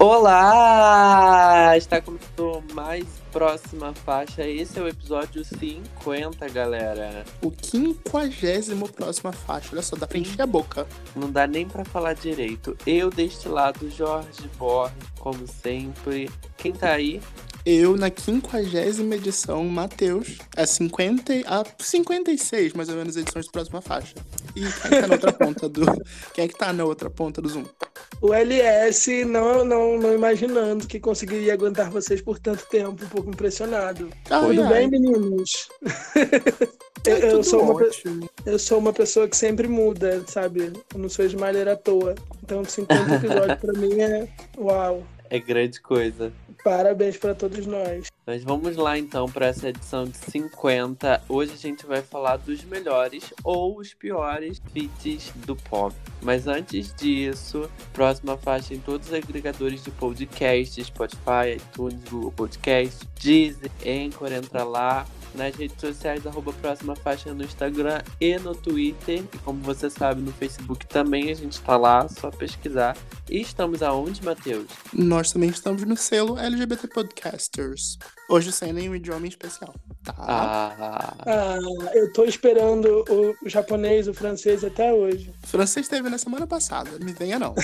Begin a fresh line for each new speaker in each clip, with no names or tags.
Olá! Está começando mais próxima faixa. Esse é o episódio 50, galera.
O quinquagésimo próxima faixa. Olha só, dá pra encher a boca.
Não dá nem pra falar direito. Eu deste lado, Jorge Borges, como sempre. Quem tá aí?
Eu, na quinquagésima edição, Matheus, a 50, a 56, mais ou menos, edições de próxima faixa. E quem é que tá na outra ponta do. Quem é que tá na outra ponta do Zoom?
O LS, não, não, não imaginando que conseguiria aguentar vocês por tanto tempo, um pouco impressionado. Tudo bem, meninos? eu,
É
eu sou uma,
ótimo.
eu sou uma pessoa que sempre muda, sabe? Eu não sou esmalheira à toa. Então, 50 episódios pra mim é uau.
É grande coisa.
Parabéns pra todos nós.
Mas vamos lá então para essa edição de 50. Hoje a gente vai falar dos melhores ou os piores feats do pop. Mas antes disso, próxima faixa em todos os agregadores de podcast, Spotify, iTunes, Google Podcast, Deezer, Anchor, entra lá. Nas redes sociais, arroba próxima faixa no Instagram e no Twitter. E como você sabe, no Facebook também a gente tá lá, só pesquisar. E estamos aonde, Matheus?
Nós também estamos no selo LGBT Podcasters. Hoje sem nenhum idioma em especial. Tá?
Ah,
Ah, eu tô esperando o, o japonês, o francês até hoje.
Francês teve na semana passada, me venha não.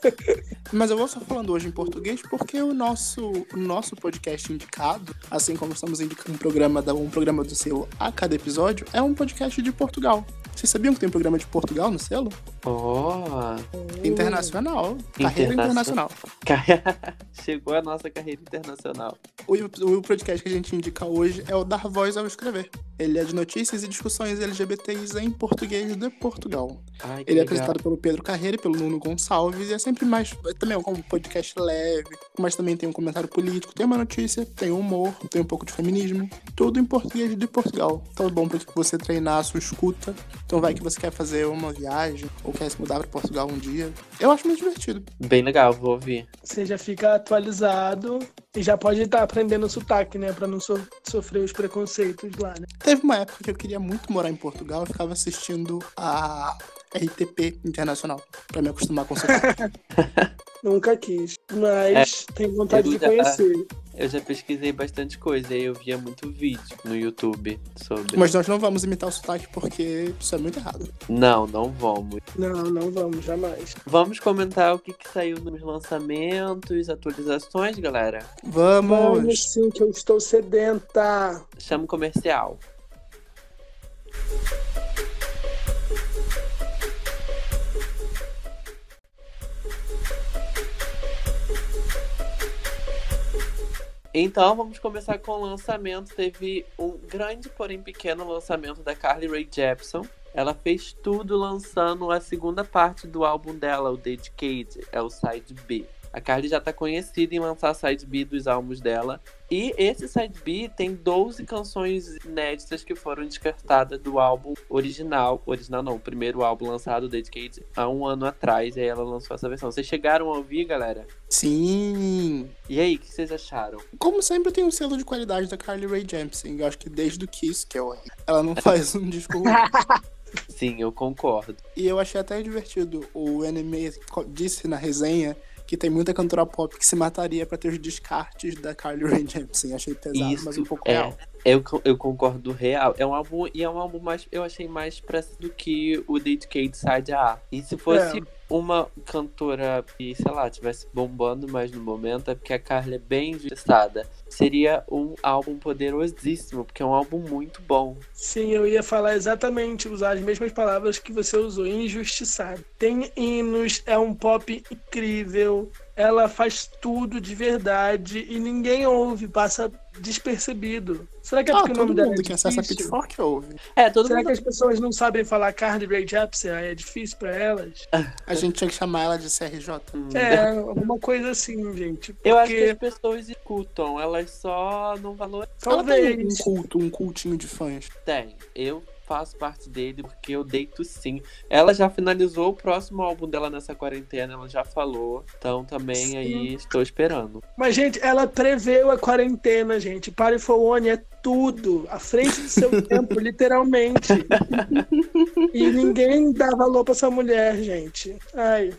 Mas eu vou só falando hoje em português porque o nosso, o nosso podcast indicado, assim como estamos indicando um programa, da, um programa do selo a cada episódio, é um podcast de Portugal. Vocês sabiam que tem um programa de Portugal no selo?
Oh.
Internacional. Carreira
Internacional.
internacional.
Chegou a nossa carreira internacional.
O, o podcast que a gente indica hoje é o Dar Voz ao Escrever. Ele é de notícias e discussões LGBTs em português de Portugal.
Ai,
Ele é
legal.
apresentado pelo Pedro Carreira e pelo Nuno Gonçalves e é sempre mais. Também é um podcast leve, mas também tem um comentário político, tem uma notícia, tem humor, tem um pouco de feminismo. Tudo em português de Portugal. Então é bom para você treinar a sua escuta. Então vai que você quer fazer uma viagem ou quer se mudar para Portugal um dia. Eu acho muito divertido.
Bem legal, vou ouvir.
Você já fica atualizado e já pode estar aprendendo o sotaque, né? Pra não so- sofrer os preconceitos lá, né?
Teve uma época que eu queria muito morar em Portugal, eu ficava assistindo a RTP Internacional para me acostumar com o sotaque.
Nunca quis. Mas tenho vontade de
já-
conhecer.
Eu já pesquisei bastante coisa e eu via muito vídeo no YouTube sobre.
Mas nós não vamos imitar o sotaque porque isso é muito errado.
Não, não vamos.
Não, não vamos, jamais.
Vamos comentar o que, que saiu nos lançamentos, atualizações, galera?
Vamos!
Vamos sim, que eu estou sedenta.
Chama o comercial. Então vamos começar com o lançamento. Teve um grande, porém pequeno lançamento da Carly Rae Jepsen. Ela fez tudo lançando a segunda parte do álbum dela, o Dedicated, é o Side B. A Carly já tá conhecida em lançar Side B dos álbuns dela. E esse Side B tem 12 canções inéditas que foram descartadas do álbum original. Original não, o primeiro álbum lançado, Dedicated, há um ano atrás. E aí ela lançou essa versão. Vocês chegaram a ouvir, galera?
Sim!
E aí, o que vocês acharam?
Como sempre, tem um selo de qualidade da Carly Rae Jepsen. Eu acho que desde o Kiss, que é horrível, ela não faz um disco ruim.
Sim, eu concordo.
E eu achei até divertido. O co- disse na resenha que tem muita cantora pop que se mataria pra ter os descartes da Carly Rae Jepsen. Achei pesado,
Isso
mas um pouco
é.
real.
Eu, eu concordo real. É um álbum e é um álbum mais. Eu achei mais expresso do que o Dedicated Side A. E se fosse
É.
uma cantora que, sei lá, tivesse bombando mais no momento, é porque a Carla é bem injustiçada. Seria um álbum poderosíssimo, porque é um álbum muito bom.
Sim, eu ia falar exatamente, usar as mesmas palavras que você usou, injustiçado. Tem hinos, é um pop incrível, ela faz tudo de verdade e ninguém ouve, passa despercebido. Será que é
Ah,
porque o nome
todo
dela
mundo
é
que acessa a
difícil?
Pitchfork ouve.
É, todo
Será
mundo.
que as pessoas não sabem falar Carly Rae Jepsen? Aí É difícil pra elas?
A gente tinha que chamar ela de CRJ.
Hum.
É, alguma coisa assim, gente.
Eu acho que
Porque
as pessoas escutam, elas só não valorizam.
Ela tem um culto, um cultinho de fãs.
Tem. Eu faço parte dele porque eu deito sim. Ela já finalizou o próximo álbum dela nessa quarentena, ela já falou. Então também
Sim.
aí estou esperando.
Mas, gente, ela preveu a quarentena, gente. Pare for One é tudo. À frente do seu tempo, literalmente. E ninguém dá valor pra essa mulher, gente. Ai.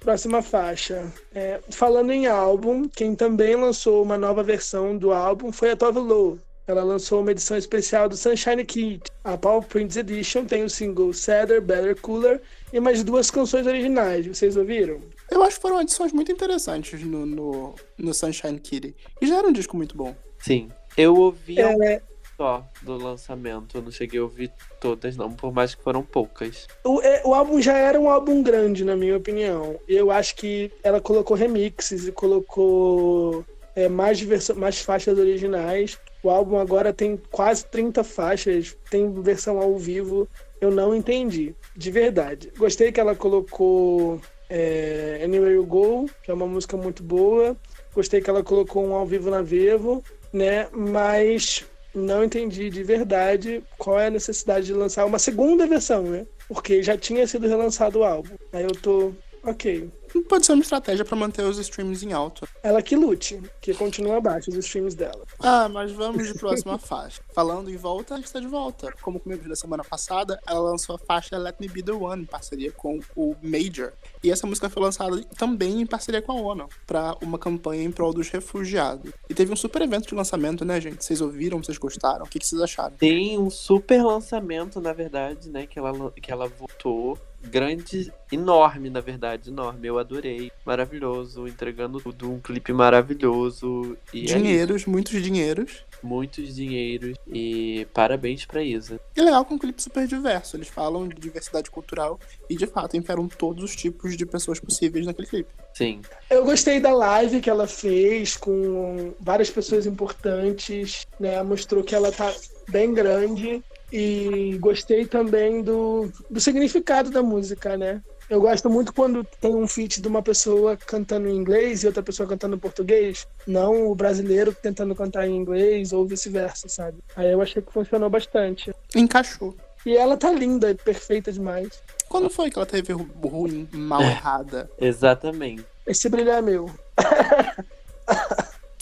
Próxima faixa. É, falando em álbum, quem também lançou uma nova versão do álbum foi a Tove Lo. Ela lançou uma edição especial do Sunshine Kid. A Paul Prince Edition tem o single Sadder, Better, Cooler e mais duas canções originais. Vocês ouviram?
Eu acho que foram edições muito interessantes no, no, no Sunshine Kid. E já era um disco muito bom.
Sim. Eu ouvi
É,
só do lançamento. Eu não cheguei a ouvir todas, não, por mais que foram poucas.
O, é, o álbum já era um álbum grande, na minha opinião. Eu acho que ela colocou remixes e colocou é, mais, mais faixas originais. O álbum agora tem quase 30 faixas, tem versão ao vivo. Eu não entendi, de verdade. Gostei que ela colocou é, Anywhere You Go, que é uma música muito boa. Gostei que ela colocou um ao vivo na Vevo, né? Mas não entendi de verdade qual é a necessidade de lançar uma segunda versão, né? Porque já tinha sido relançado o álbum. Aí eu tô, ok.
Pode ser uma estratégia pra manter os streams em alta.
Ela que lute, que continua abaixo os streams dela.
Ah, mas vamos de próxima faixa. Falando em volta, a gente está de volta. Como comigo da semana passada, ela lançou a faixa Let Me Be The One, em parceria com o Major. E essa música foi lançada também em parceria com a ONU, para uma campanha em prol dos refugiados. E teve um super evento de lançamento, né, gente? Vocês ouviram, vocês gostaram? O que, que vocês acharam?
Tem um super lançamento, na verdade, né? Que ela, que ela voltou. Grande, enorme, na verdade, enorme. Eu adorei. Maravilhoso, entregando tudo. Um clipe maravilhoso. E é
dinheiros, muitos dinheiros.
muitos dinheiros. E parabéns pra Isa.
E é legal com um clipe super diverso. Eles falam de diversidade cultural e, de fato, enfiaram todos os tipos de pessoas possíveis naquele clipe.
Sim.
Eu gostei da live que ela fez com várias pessoas importantes, né? Mostrou que ela tá bem grande. E gostei também do, do significado da música, né? Eu gosto muito quando tem um feat de uma pessoa cantando em inglês e outra pessoa cantando em português, não o brasileiro tentando cantar em inglês ou vice-versa, sabe? Aí eu achei que funcionou bastante.
Encaixou.
E ela tá linda perfeita demais.
Quando foi que ela teve ru- ruim, mal errada?
Exatamente.
Esse brilho é meu.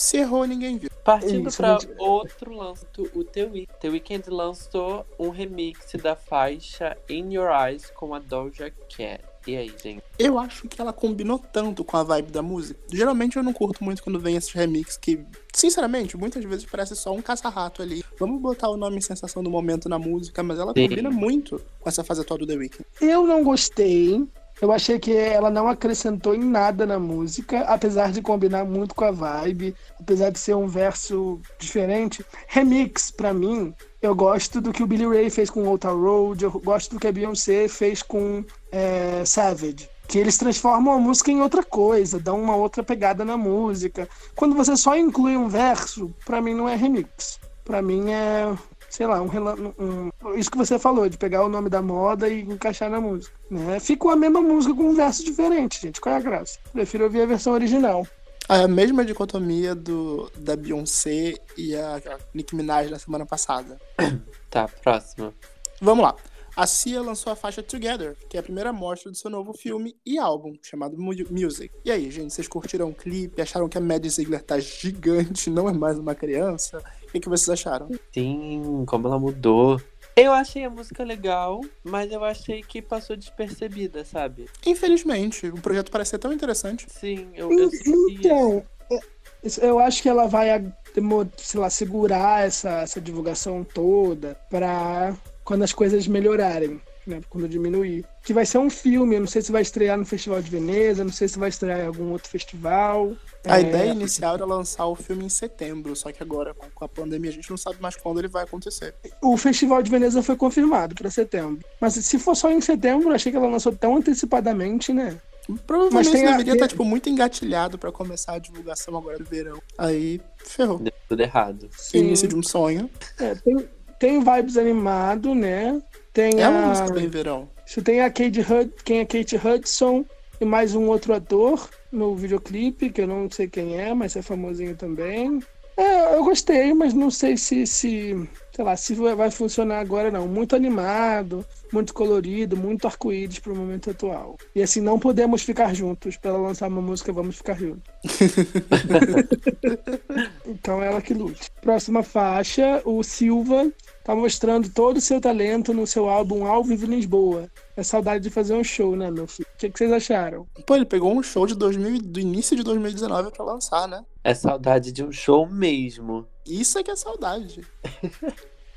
Se errou, ninguém viu.
Partindo
Isso,
pra
gente.
outro lançamento, o The Weeknd. The Weeknd lançou um remix da faixa In Your Eyes com a Doja Cat. E aí, gente?
Eu acho que ela combinou tanto com a vibe da música. Geralmente eu não curto muito quando vem esses remixes que, sinceramente, muitas vezes parece só um caça-rato ali. Vamos botar o nome sensação do momento na música, mas ela
Sim.
combina muito com essa fase atual do The Weeknd.
Eu não gostei. Eu achei que ela não acrescentou em nada na música, apesar de combinar muito com a vibe, apesar de ser um verso diferente. Remix, pra mim, eu gosto do que o Billy Ray fez com Town Road, eu gosto do que a Beyoncé fez com é, Savage. Que eles transformam a música em outra coisa, dão uma outra pegada na música. Quando você só inclui um verso, pra mim não é remix. Pra mim é sei lá, um, um- isso que você falou, de pegar o nome da moda e encaixar na música. Né? Ficou a mesma música com um verso diferente, gente. Qual é a graça? Prefiro ouvir a versão original.
A mesma dicotomia do, da Beyoncé e a, a Nicki Minaj na semana passada.
Tá, próxima.
Vamos lá. A Cia lançou a faixa Together, que é a primeira mostra do seu novo filme e álbum, chamado Mu- Music. E aí, gente, vocês curtiram o clipe? Acharam que a Maddie Ziegler tá gigante, não é mais uma criança? O que, que vocês acharam?
Sim, como ela mudou. Eu achei a música legal, mas eu achei que passou despercebida, sabe?
Infelizmente, o projeto parece ser tão interessante.
Sim, eu, eu.
Então, é, isso- eu acho que ela vai, sei lá, segurar essa, essa divulgação toda pra quando as coisas melhorarem. Né, quando diminuir. Que vai ser um filme, eu não sei se vai estrear no Festival de Veneza, não sei se vai estrear em algum outro festival.
A
É,
ideia inicial era lançar o filme em setembro, só que agora, com- a pandemia, a gente não sabe mais quando ele vai acontecer.
O Festival de Veneza foi confirmado pra setembro. Mas se for só em setembro, eu achei que ela lançou tão antecipadamente, né?
Provavelmente
Mas tem a-
deveria estar, tipo, muito engatilhado pra começar a divulgação agora do verão. Aí, ferrou.
Deu tudo errado.
Início de um sonho.
É, tem, tem vibes animado, né? Tem
É uma
a.
música bem verão.
Você tem a Kate, Hud... quem é Kate Hudson e mais um outro ator no videoclipe, que eu não sei quem é, mas é famosinho também. É, eu gostei, mas não sei se, se sei lá, se vai funcionar agora não. Muito animado, muito colorido, muito arco-íris pro momento atual. E assim, não podemos ficar juntos. Para ela lançar uma música, vamos ficar juntos. então ela que lute. Próxima faixa, o Silva tá mostrando todo o seu talento no seu álbum Ao Vivo em Lisboa. É saudade de fazer um show, né, meu filho? O que, que vocês acharam?
Pô, ele pegou um show de 2000, do início de 2019 pra lançar, né?
É saudade de um show mesmo.
Isso é que é saudade.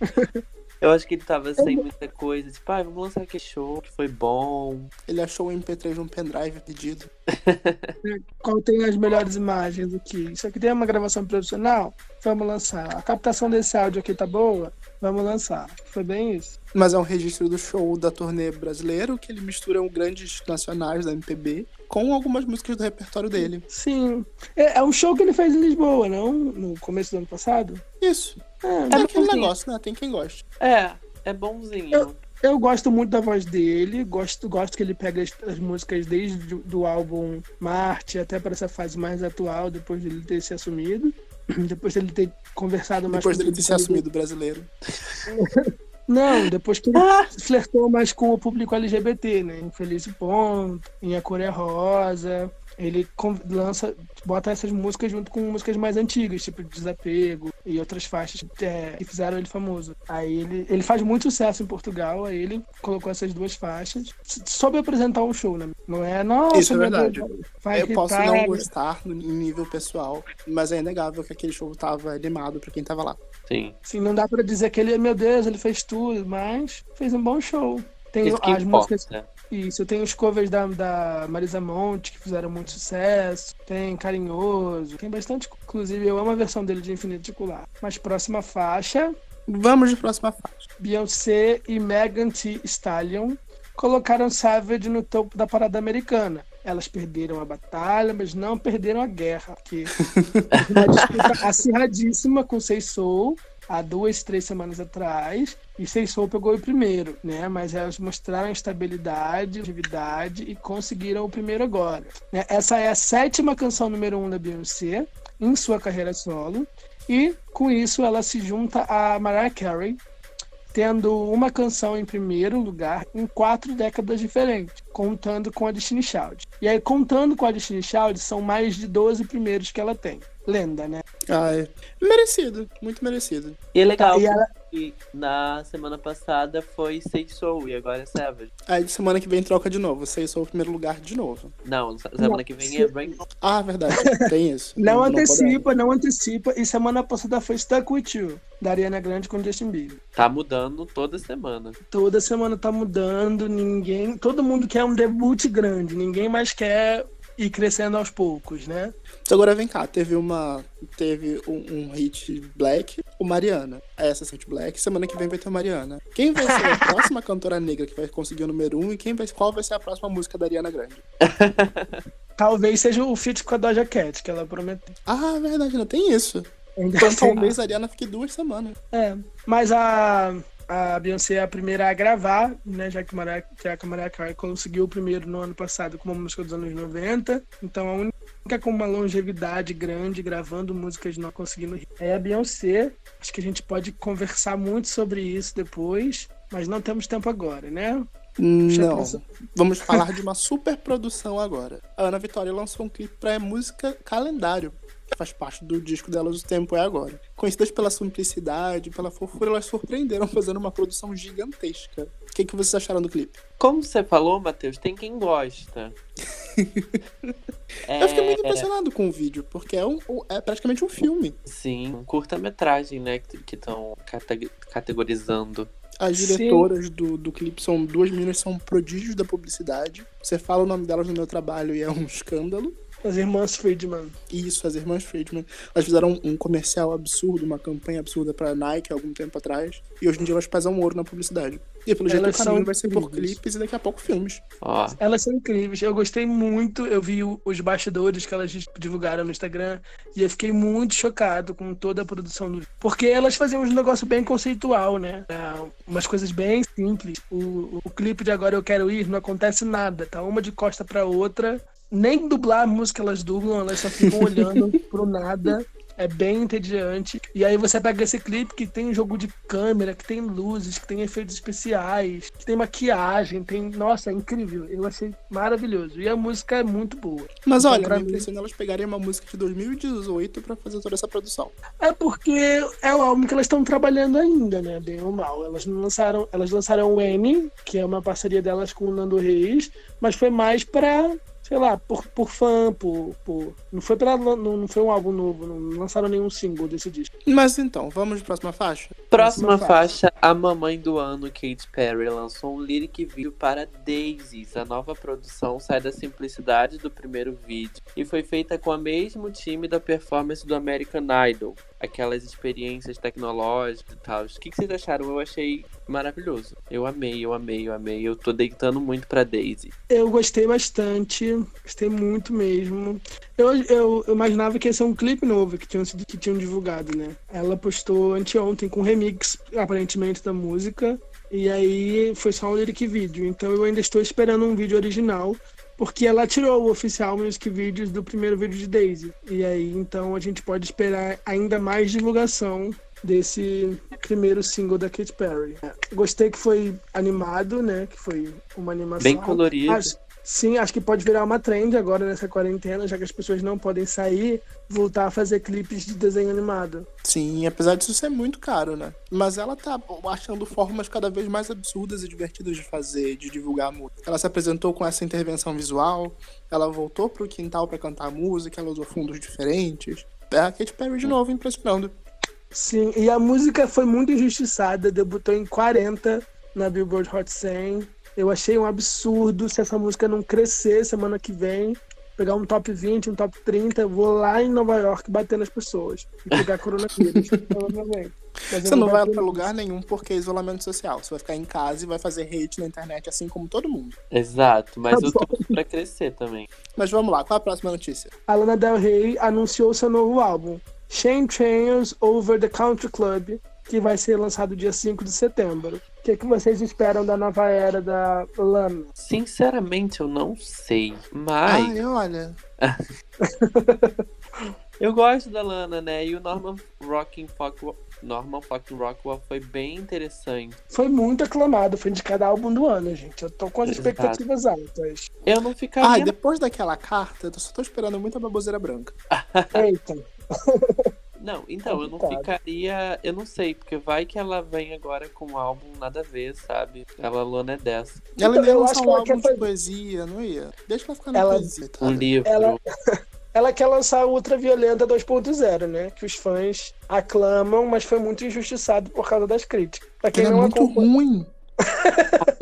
Eu acho que ele tava sem muita coisa. Tipo, ah, vamos lançar aquele show que foi bom.
Ele achou o MP3 num pendrive pedido.
Qual tem as melhores imagens aqui? Isso aqui tem uma gravação profissional? Vamos lançar. A captação desse áudio aqui tá boa? Vamos lançar. Foi bem isso.
Mas é um registro do show da turnê brasileiro, que ele mistura um grandes nacionais da MPB com algumas músicas do repertório dele.
Sim. É, é um show que ele fez em Lisboa, não? No começo do ano passado?
Isso.
É,
É, aquele
assim,
negócio, né? Tem quem goste.
É, é bonzinho.
Eu- Eu gosto muito da voz dele, gosto, gosto que ele pega as, as músicas desde o- do álbum Marte até para essa fase mais atual, depois dele ter se assumido. Depois dele ter conversado mais
Depois dele ter se assumido brasileiro.
Não, depois que ele flertou mais com o público LGBT, né? Em Feliz Ponto, em A Cor é Rosa. Ele lança, bota essas músicas junto com músicas mais antigas, tipo Desapego e outras faixas é, que fizeram ele famoso. Aí ele, ele faz muito sucesso em Portugal, aí ele colocou essas duas faixas. Soube apresentar um show, né? Não é, nossa,
Isso é verdade.
Deus,
eu posso não gostar no, em nível pessoal, mas é inegável que aquele show tava animado pra quem tava lá.
Sim.
Assim, não dá pra dizer que ele, meu Deus, ele fez tudo, mas fez um bom show. Tem
Isso que
as músicas
importa.
Isso, tem os covers da, da Marisa Monte que fizeram muito sucesso. Tem Carinhoso. Tem bastante. Inclusive, eu amo a versão dele de Infinito Circular. Mas próxima faixa:
Vamos de próxima faixa.
Beyoncé e Megan Thee Stallion colocaram Savage no topo da parada americana. Elas perderam a batalha, mas não perderam a guerra. Porque uma disputa acirradíssima com Sei Soul há duas, três semanas atrás. E Sei Soul pegou o primeiro, né? Mas elas mostraram estabilidade, atividade e conseguiram o primeiro agora. né? Essa é a sétima canção número um da Beyoncé em sua carreira solo. E com isso ela se junta a Mariah Carey, tendo uma canção em primeiro lugar em quatro décadas diferentes, contando com a Destiny Child. E aí, contando com a Destiny Child, são mais de 12 primeiros que ela tem. Lenda, né?
Ai, merecido, muito merecido.
E é legal
E ela-
que na semana passada foi Say Soul e agora é Savage.
Aí semana que vem troca de novo. Sei sou o primeiro lugar de novo.
Não, se- semana que vem é Rain.
Ah, verdade. Tem isso.
Não,
podemos.
antecipa, não antecipa. E semana passada foi Stuck With You, da Ariana Grande com Justin Bieber.
Tá mudando toda semana.
Toda semana tá mudando, ninguém. Todo mundo quer um debut grande, ninguém mais quer ir crescendo aos poucos, né?
Então agora vem cá, teve uma. Teve um, um hit Black, o Mariana. Essa hit Black, semana que vem vai ter o Mariana. Quem vai ser a próxima cantora negra que vai conseguir o número um e quem vai, qual vai ser a próxima música da Ariana Grande?
Talvez seja o feat com a Doja Cat, que ela prometeu.
Ah, verdade, não tem isso. Então talvez a Ariana fique duas semanas.
É, mas a, a Beyoncé é a primeira a gravar, né? Já que, Mariah, já que a Mariah Carey conseguiu o primeiro no ano passado com uma música dos anos 90. Então a única com uma longevidade grande gravando músicas não conseguindo é a Beyoncé. Acho que a gente pode conversar muito sobre isso depois, mas não temos tempo agora, né?
Não. Vamos falar de uma super produção agora. A Ana Vitória lançou um clipe pra música Calendário, faz parte do disco delas O Tempo é Agora. Conhecidas pela simplicidade, pela fofura, elas surpreenderam fazendo uma produção gigantesca. O que, que vocês acharam do clipe?
Como você falou, Matheus, tem quem gosta.
Eu fiquei muito
É,
impressionado com o vídeo, porque é, um, é praticamente um filme.
Sim, um curta-metragem, né, que estão categorizando.
As
Sim.
diretoras do, do clipe são duas meninas são prodígios da publicidade. Você fala o nome delas no meu trabalho e é um escândalo.
As irmãs Friedman.
Isso, as irmãs Friedman. Elas fizeram um comercial absurdo, uma campanha absurda pra Nike há algum tempo atrás. E hoje em dia elas pesam ouro na publicidade. E pelo jeito o
Elas são
caminho vai ser por
incríveis.
clipes e daqui a pouco filmes.
Ó,
Elas são incríveis. Eu gostei muito. Eu vi o- os bastidores que elas divulgaram no Instagram e eu fiquei muito chocado com toda a produção do. Porque elas faziam um negócio bem conceitual, né? É, umas coisas bem simples. O, o clipe de Agora Eu Quero Ir não acontece nada. Tá uma de costa pra outra. Nem dublar a música elas dublam, elas só ficam olhando pro nada. É bem entediante. E aí você pega esse clipe que tem jogo de câmera, que tem luzes, que tem efeitos especiais, que tem maquiagem, tem. Nossa, é incrível. Eu achei maravilhoso. E a música é muito boa.
Mas
Então,
olha,
pra mim-
impressiona elas pegarem uma música de 2018 pra fazer toda essa produção.
É porque é o álbum que elas estão trabalhando ainda, né? Bem ou mal. Elas não lançaram, elas lançaram o N, que é uma parceria delas com o Nando Reis, mas foi mais pra, sei lá, por, por fã, por, por. Não foi pra. Não, não foi um álbum novo, não lançaram nenhum single desse disco.
Mas então, vamos pra próxima faixa?
Próxima
Próxima
faixa, a mamãe do ano, Katy Perry, lançou um lyric vídeo para Daisies. A nova produção sai da simplicidade do primeiro vídeo e foi feita com o mesmo time da performance do American Idol. Aquelas experiências tecnológicas e tal. O que, que vocês acharam? Eu achei maravilhoso. Eu amei, eu amei, eu amei. Eu tô deitando muito pra Daisy.
Eu gostei bastante, gostei muito mesmo. Eu, eu, eu imaginava que ia ser um clipe novo que tinham, que tinham divulgado, né? Ela postou anteontem com remix, aparentemente, da música. E aí foi só um lyric vídeo. Então eu ainda estou esperando um vídeo original. Porque ela tirou o oficial music videos do primeiro vídeo de Daisy. E aí, então, a gente pode esperar ainda mais divulgação desse primeiro single da Katy Perry. Gostei que foi animado, né? Que foi uma animação.
Bem colorido.
Acho- sim, acho que pode virar uma trend agora nessa quarentena, já que as pessoas não podem sair, voltar a fazer clipes de desenho animado.
Sim, apesar disso ser muito caro, né? Mas ela tá achando formas cada vez mais absurdas e divertidas de fazer, de divulgar a música. Ela se apresentou com essa intervenção visual, ela voltou pro quintal pra cantar a música, ela usou fundos diferentes. É a Katy Perry de novo impressionando.
Sim, e a música foi muito injustiçada, debutou em 40 na Billboard Hot 100. Eu achei um absurdo se essa música não crescer semana que vem, pegar um top 20, um top 30, eu vou lá em Nova York bater nas pessoas e pegar coronavírus, provavelmente.
Você não vai pra lugar nenhum porque é isolamento social. Você vai ficar em casa e vai fazer hate na internet assim como todo mundo.
Exato, mas
Tá
eu tô pra crescer também.
Mas vamos lá, qual a próxima notícia?
A Lana Del Rey anunciou seu novo álbum, Shane Trails Over the Country Club, que vai ser lançado dia 5 de setembro. O que, que vocês esperam da nova era da Lana?
Sinceramente, eu não sei. Mas
Ai, olha.
eu gosto da Lana, né? E o Norman Rocking Rockwell, Norman fucking Rockwell foi bem interessante.
Foi muito aclamado, foi indicado álbum do ano, gente. Eu tô com as
Exato.
expectativas altas.
Eu não ficaria.
Ai, depois daquela carta, eu só tô esperando muita baboseira branca.
Eita.
Não, então, eu não ficaria. Eu não sei, porque vai que ela vem agora com um álbum nada a ver, sabe? Ela Lana é dessa.
Ela
Então,
ia
eu
lançar
acho que
um
ela
álbum
quer
de poesia, não ia? Deixa ela ficar na
Ela-
poesia, tá?
Um livro.
Ela- Ela quer lançar a Ultraviolenta 2.0, né? Que os fãs aclamam, mas foi muito injustiçado por causa das críticas. Pra quem
é
não
muito
acompanha.
ruim.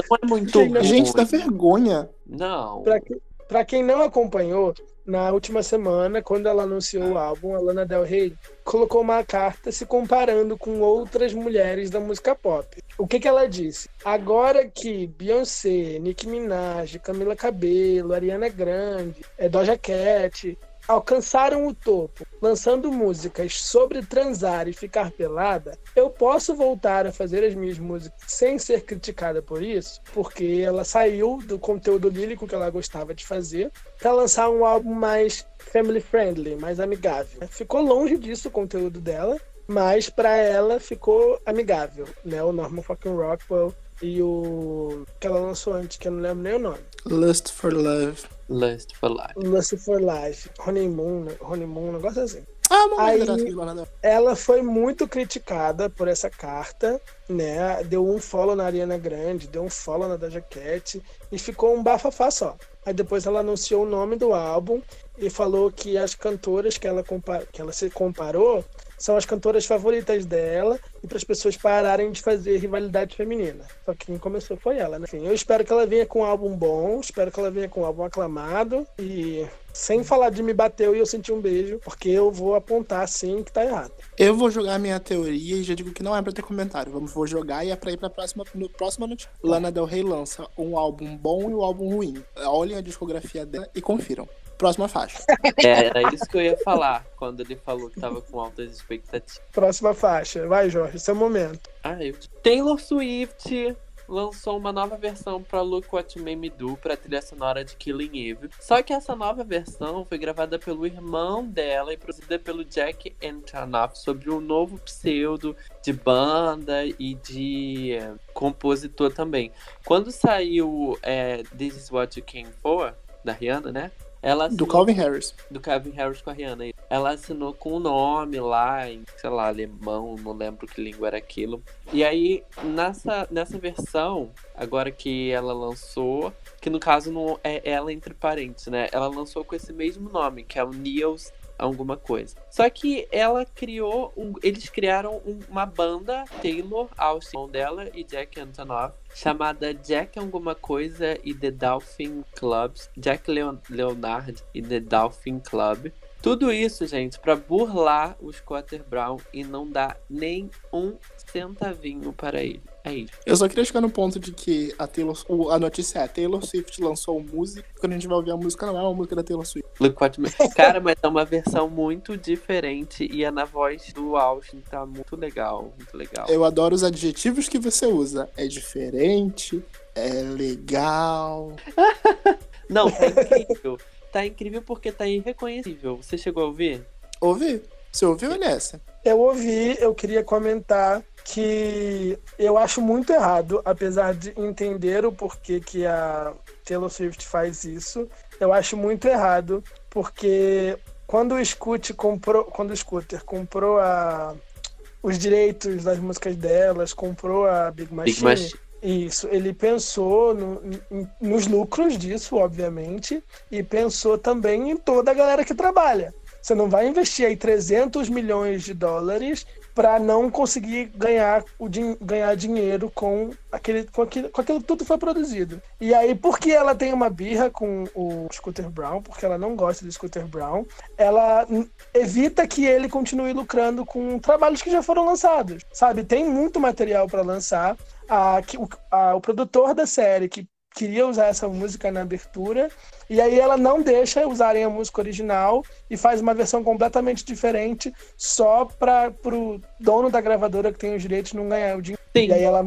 Não é muito
Gente,
ruim.
Gente, dá vergonha.
Não.
Pra, que- pra quem não acompanhou, na última semana, quando ela anunciou o álbum, a Lana Del Rey colocou uma carta se comparando com outras mulheres da música pop. O que, que ela disse? Agora que Beyoncé, Nicki Minaj, Camila Cabello, Ariana Grande, é, Doja Cat alcançaram o topo, lançando músicas sobre transar e ficar pelada, eu posso voltar a fazer as minhas músicas sem ser criticada por isso, porque ela saiu do conteúdo lírico que ela gostava de fazer para lançar um álbum mais family friendly, mais amigável. Ficou longe disso o conteúdo dela, mas para ela ficou amigável, né? O Norman fucking Rockwell e o que ela lançou antes, que eu não lembro nem o nome.
Lust for Love.
Lust for Life.
Lust for Life, Honeymoon, né? Honeymoon, um negócio assim.
Ah, uma
Aí- Ela foi muito criticada por essa carta, né? Deu um follow na Ariana Grande, deu um follow na Doja Cat e ficou um bafafá só. Aí depois ela anunciou o nome do álbum e falou que as cantoras que ela, compa- que ela se comparou são as cantoras favoritas dela e para as pessoas pararem de fazer rivalidade feminina. Só que quem começou foi ela, né? Eu espero que ela venha com um álbum bom, espero que ela venha com um álbum aclamado e sem falar de me bateu e eu senti um beijo, porque eu vou apontar sim que tá errado.
Eu vou jogar minha teoria e já digo que não é pra ter comentário. Vamos, vou jogar e é pra ir pra próxima, no próxima notícia. Lana Del Rey lança um álbum bom e um álbum ruim. Olhem a discografia dela e confiram. Próxima faixa.
É, era isso que eu ia falar quando ele falou que tava com altas expectativas.
Próxima faixa. Vai, Jorge, seu momento.
Ah, eu... Taylor Swift lançou uma nova versão para Look What You Made Me Do, pra trilha sonora de Killing Eve. Só que essa nova versão foi gravada pelo irmão dela e produzida pelo Jack Antonoff sobre um novo pseudo de banda e de é, compositor também. Quando saiu é, This Is What You Came For, da Rihanna, né? Ela
assinou, do Calvin Harris.
Do Calvin Harris com a Rihanna. Ela assinou com o um nome lá, em, sei lá, alemão, não lembro que língua era aquilo. E aí, nessa, nessa versão, agora que ela lançou, que no caso não é ela entre parentes, né? Ela lançou com esse mesmo nome, que é o Niels alguma coisa. Só que ela criou, um, eles criaram um, uma banda, Taylor Austin dela e Jack Antonoff, chamada Jack alguma coisa e The Dolphin Clubs, Jack Leon Leonard e The Dolphin Club. Tudo isso, gente, para burlar o Scotter Brown e não dar nem um centavinho para ele. É isso.
Eu só queria chegar no ponto de que a Taylor, a notícia é: a Taylor Swift lançou música. Quando a gente vai ouvir a música, não é uma música da Taylor Swift.
Cara, mas é uma versão muito diferente e é na voz do Austin, tá muito legal, muito legal.
Eu adoro os adjetivos que você usa. É diferente, é legal.
não, tá incrível. Tá incrível porque tá irreconhecível. Você chegou a ouvir?
Ouvi. Você ouviu, Nessa?
Eu ouvi, eu queria comentar que eu acho muito errado, apesar de entender o porquê que a Taylor Swift faz isso, eu acho muito errado, porque quando o Scoot comprou, quando o Scooter comprou a, os direitos das músicas delas, comprou a Big Machine, Big Machine. Isso, ele pensou no, nos lucros disso, obviamente, e pensou também em toda a galera que trabalha. Você não vai investir aí 300 milhões de dólares para não conseguir ganhar, o din ganhar dinheiro com aquele, com aquilo, com aquilo que tudo foi produzido. E aí, porque ela tem uma birra com o Scooter Brown, porque ela não gosta do Scooter Brown, ela evita que ele continue lucrando com trabalhos que já foram lançados. Sabe, tem muito material para lançar. A, a, o produtor da série que queria usar essa música na abertura, e aí ela não deixa usarem a música original e faz uma versão completamente diferente só para o dono da gravadora que tem os direitos não ganhar o dinheiro. Sim. E aí ela,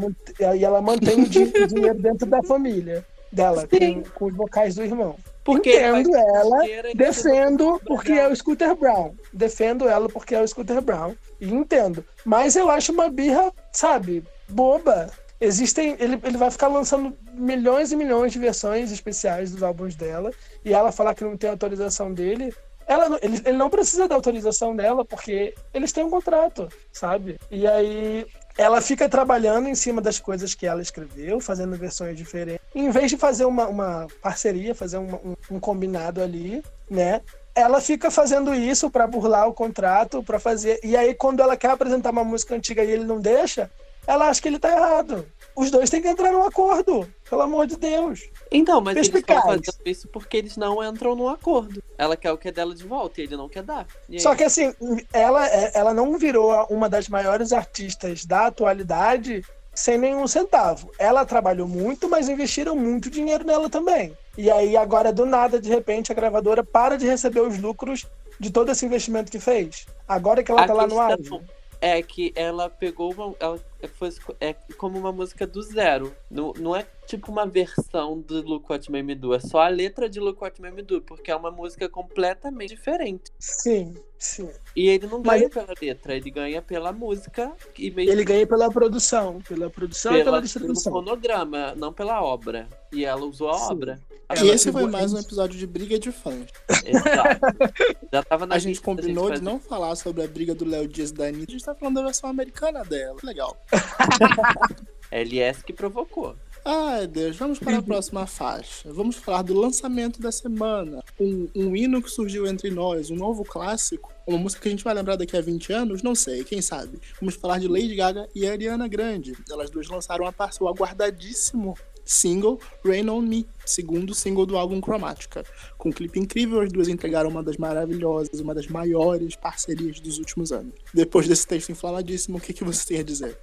aí ela mantém o dinheiro dentro da família dela, com, com, os vocais do irmão. Porque Entendo ela, defendo porque é o Scooter Brown. Defendo ela porque é o Scooter Brown. E entendo. Mas eu acho uma birra, sabe, boba existem. Ele, ele vai ficar lançando milhões e milhões de versões especiais dos álbuns dela. E ela falar que não tem autorização dele. Ela, ele, ele não precisa da autorização dela, porque eles têm um contrato, sabe? E aí ela fica trabalhando em cima das coisas que ela escreveu, fazendo versões diferentes. Em vez de fazer uma, uma parceria, fazer uma, um, um combinado ali, né? ela fica fazendo isso para burlar o contrato, para fazer. E aí, quando ela quer apresentar uma música antiga e ele não deixa, ela acha que ele tá errado. Os dois têm que entrar num acordo, pelo amor de Deus.
Então, mas eles estão fazendo isso porque eles não entram num acordo. Ela quer o que é dela de volta e ele não quer dar.
Só que assim, ela, é, ela não virou uma das maiores artistas da atualidade sem nenhum centavo. Ela trabalhou muito, mas investiram muito dinheiro nela também. E aí, agora, do nada, de repente, a gravadora para de receber os lucros de todo esse investimento que fez. Agora que ela a tá lá no ar
é que ela pegou uma, ela foi é como uma música do zero. Não, não é tipo uma versão do Look What Made Me Do, é só a letra de Look What Made Me Do, porque é uma música completamente diferente.
Sim, sim.
E ele não ganha Mas... pela letra, ele ganha pela música e
mesmo... Ele ganha pela produção, pela produção pela, e pela distribuição.
Pelo fonograma, não pela obra. E ela usou a sim. obra.
E esse foi mais um episódio de briga de fãs. Exato. Já tava na a gente combinou gente de não falar sobre a briga do Léo Dias e da Anitta, a gente tá falando da versão americana dela. Legal.
LS que provocou.
Ai, Deus, vamos para a próxima faixa. Vamos falar do lançamento da semana. Um, um hino que surgiu entre nós, um novo clássico. Uma música que a gente vai lembrar daqui a 20 anos, não sei, quem sabe. Vamos falar de Lady Gaga e Ariana Grande. Elas duas lançaram a o aguardadíssimo single Rain On Me, segundo single do álbum Chromatica. Com um clipe incrível, as duas entregaram uma das maravilhosas, uma das maiores parcerias dos últimos anos. Depois desse texto inflamadíssimo, o que, que você tem a dizer?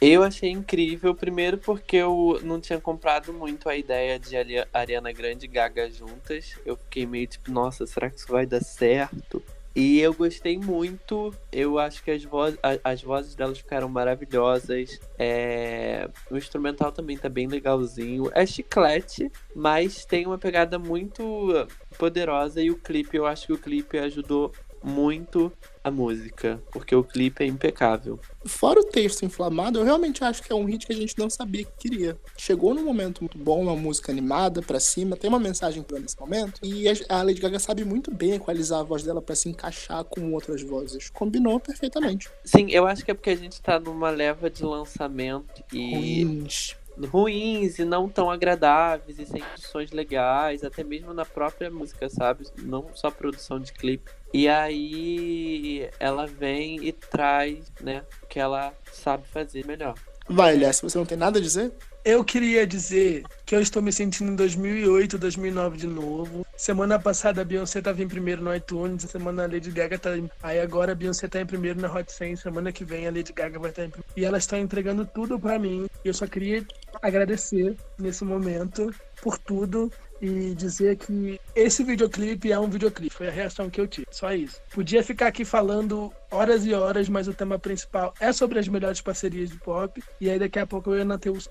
Eu achei incrível, primeiro porque eu não tinha comprado muito a ideia de Ariana Grande e Gaga juntas. Eu fiquei meio tipo, nossa, será que isso vai dar certo? E eu gostei muito. Eu acho que as, vo as vozes delas ficaram maravilhosas. É... O instrumental também tá bem legalzinho. É chiclete, mas tem uma pegada muito poderosa. E o clipe, eu acho que o clipe ajudou muito a música, porque o clipe é impecável.
Fora o texto inflamado, eu realmente acho que é um hit que a gente não sabia que queria. Chegou num momento muito bom, uma música animada para cima, tem uma mensagem pra nesse momento, e a Lady Gaga sabe muito bem equalizar a voz dela para se encaixar com outras vozes. Combinou perfeitamente.
Sim, eu acho que é porque a gente tá numa leva de lançamento e.
Ruins
ruins e não tão agradáveis e sem sons legais, até mesmo na própria música, sabe? Não só produção de clipe. E aí ela vem e traz, né, o que ela sabe fazer melhor.
Vai, se você não tem nada a dizer?
Eu queria dizer que eu estou me sentindo em 2008, 2009 de novo. Semana passada a Beyoncé estava em primeiro no iTunes, semana a Lady Gaga tá em... Aí agora a Beyoncé tá em primeiro na Hot 100, semana que vem a Lady Gaga vai estar em primeiro. E elas estão entregando tudo para mim. E eu só queria agradecer nesse momento por tudo e dizer que esse videoclipe é um videoclipe. Foi a reação que eu tive. Só isso. Podia ficar aqui falando horas e horas, mas o tema principal é sobre as melhores parcerias de pop. E aí daqui a pouco eu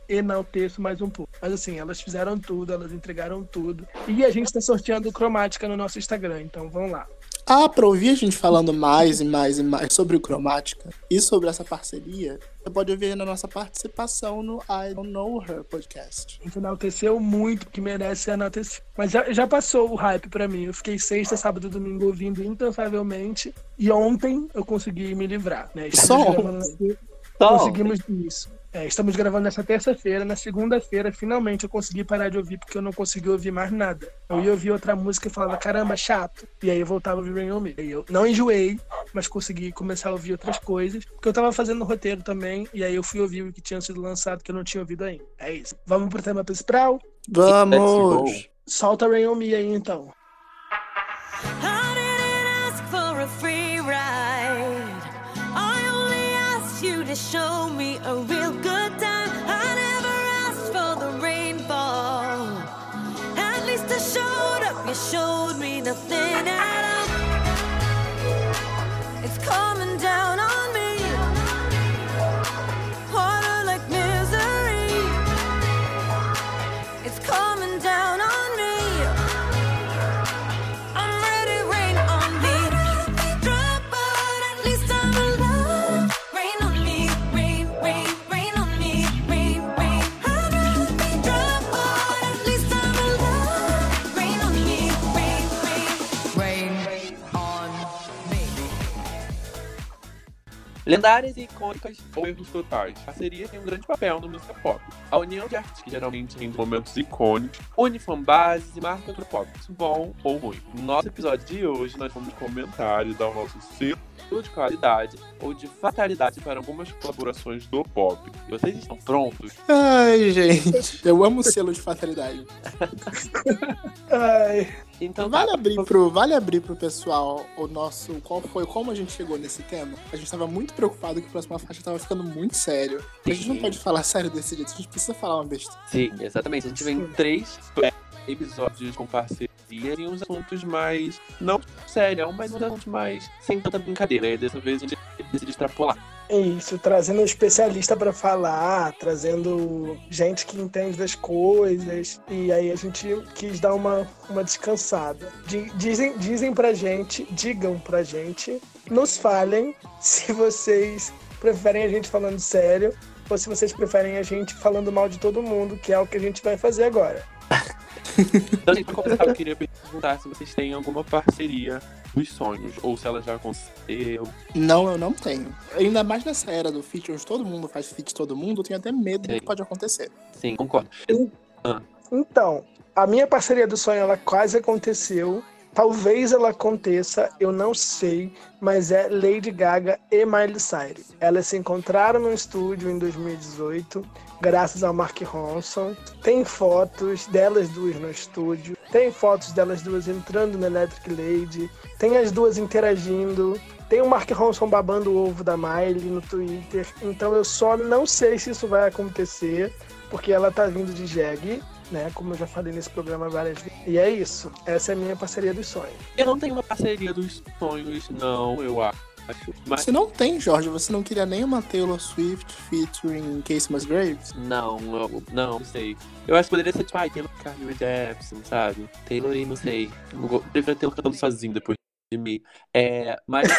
enalteço mais um pouco. Mas assim, elas fizeram tudo, elas entregaram tudo. E a gente está sorteando cromática no nosso Instagram. Então vamos lá.
Ah, para ouvir a gente falando mais e mais e mais sobre o Cromática e sobre essa parceria, você pode ouvir na nossa participação no I Don't Know Her podcast.
A gente enalteceu muito, que merece ser enaltecido. Mas já, já passou o hype para mim. Eu fiquei sexta, sábado e domingo ouvindo incansavelmente. E ontem eu consegui me livrar. Né?
Só?
Conseguimos isso. É, estamos gravando nessa terça-feira. Na segunda-feira, finalmente eu consegui parar de ouvir porque eu não consegui ouvir mais nada. Eu ia ouvir outra música e falava, caramba, chato. E aí eu voltava a ouvir Rain On Me. E eu não enjoei, mas consegui começar a ouvir outras coisas. Porque eu tava fazendo roteiro também. E aí eu fui ouvir o que tinha sido lançado que eu não tinha ouvido ainda. É isso. Vamos pro tema principal?
Vamos!
Solta Rain On Me aí então. show nothing
I.
Lendárias e icônicas ou erros totais. A parceria tem um grande papel na música pop. A união de artistas que geralmente tem momentos icônicos, une fanbases e marca outro pop, bom ou ruim. No nosso episódio de hoje, nós vamos comentar e dar o nosso selo de qualidade ou de fatalidade para algumas colaborações do pop. E vocês estão prontos?
Ai, gente. Eu amo o selo de fatalidade.
Ai,
Então,
Vale
tá.
abrir pro, vale abrir pro pessoal o nosso. Qual foi, como a gente chegou nesse tema? A gente tava muito preocupado que a próxima faixa tava ficando muito sério. A gente não
Sim.
pode falar sério desse jeito, a gente precisa falar uma besteira.
Sim, exatamente. A gente vem em três episódios com parceria e uns assuntos mais. Não sério, mas uns assuntos mais sem tanta brincadeira. E dessa vez a gente decide extrapolar.
é isso, trazendo um especialista pra falar, trazendo gente que entende das coisas. E aí a gente quis dar uma, uma descansada. Di- Dizem, dizem pra gente, digam pra gente, nos falem se vocês preferem a gente falando sério ou se vocês preferem a gente falando mal de todo mundo, que é o que a gente vai fazer agora.
Então, gente, pra começar, eu queria perguntar se vocês têm alguma parceria dos sonhos, ou se ela já aconteceu.
Não, eu não tenho. Ainda mais nessa era do feat, onde todo mundo faz feat de todo mundo, eu tenho até medo do
Sim.
que pode acontecer.
Sim, concordo.
Então, a minha parceria do sonho ela quase aconteceu. Talvez ela aconteça, eu não sei, mas é Lady Gaga e Miley Cyrus. Elas se encontraram no estúdio em 2018, graças ao Mark Ronson. Tem fotos delas duas no estúdio, tem fotos delas duas entrando na Electric Lady, tem as duas interagindo, tem o Mark Ronson babando o ovo da Miley no Twitter. Então eu só não sei se isso vai acontecer, porque ela tá vindo de jegue né? Como eu já falei nesse programa várias vezes. E é isso. Essa é a minha parceria dos sonhos.
Eu não tenho uma parceria dos sonhos, não, eu acho. Mas
Você não tem, Jorge. Você não queria nem uma Taylor Swift featuring Casey Musgraves?
não, eu, não, não sei. Eu acho que poderia ser tipo, ai, Taylor Carly Rae Jepsen, sabe? Taylor e não sei. Eu go- Preferia Taylor cantando sozinho depois de mim. É, mas.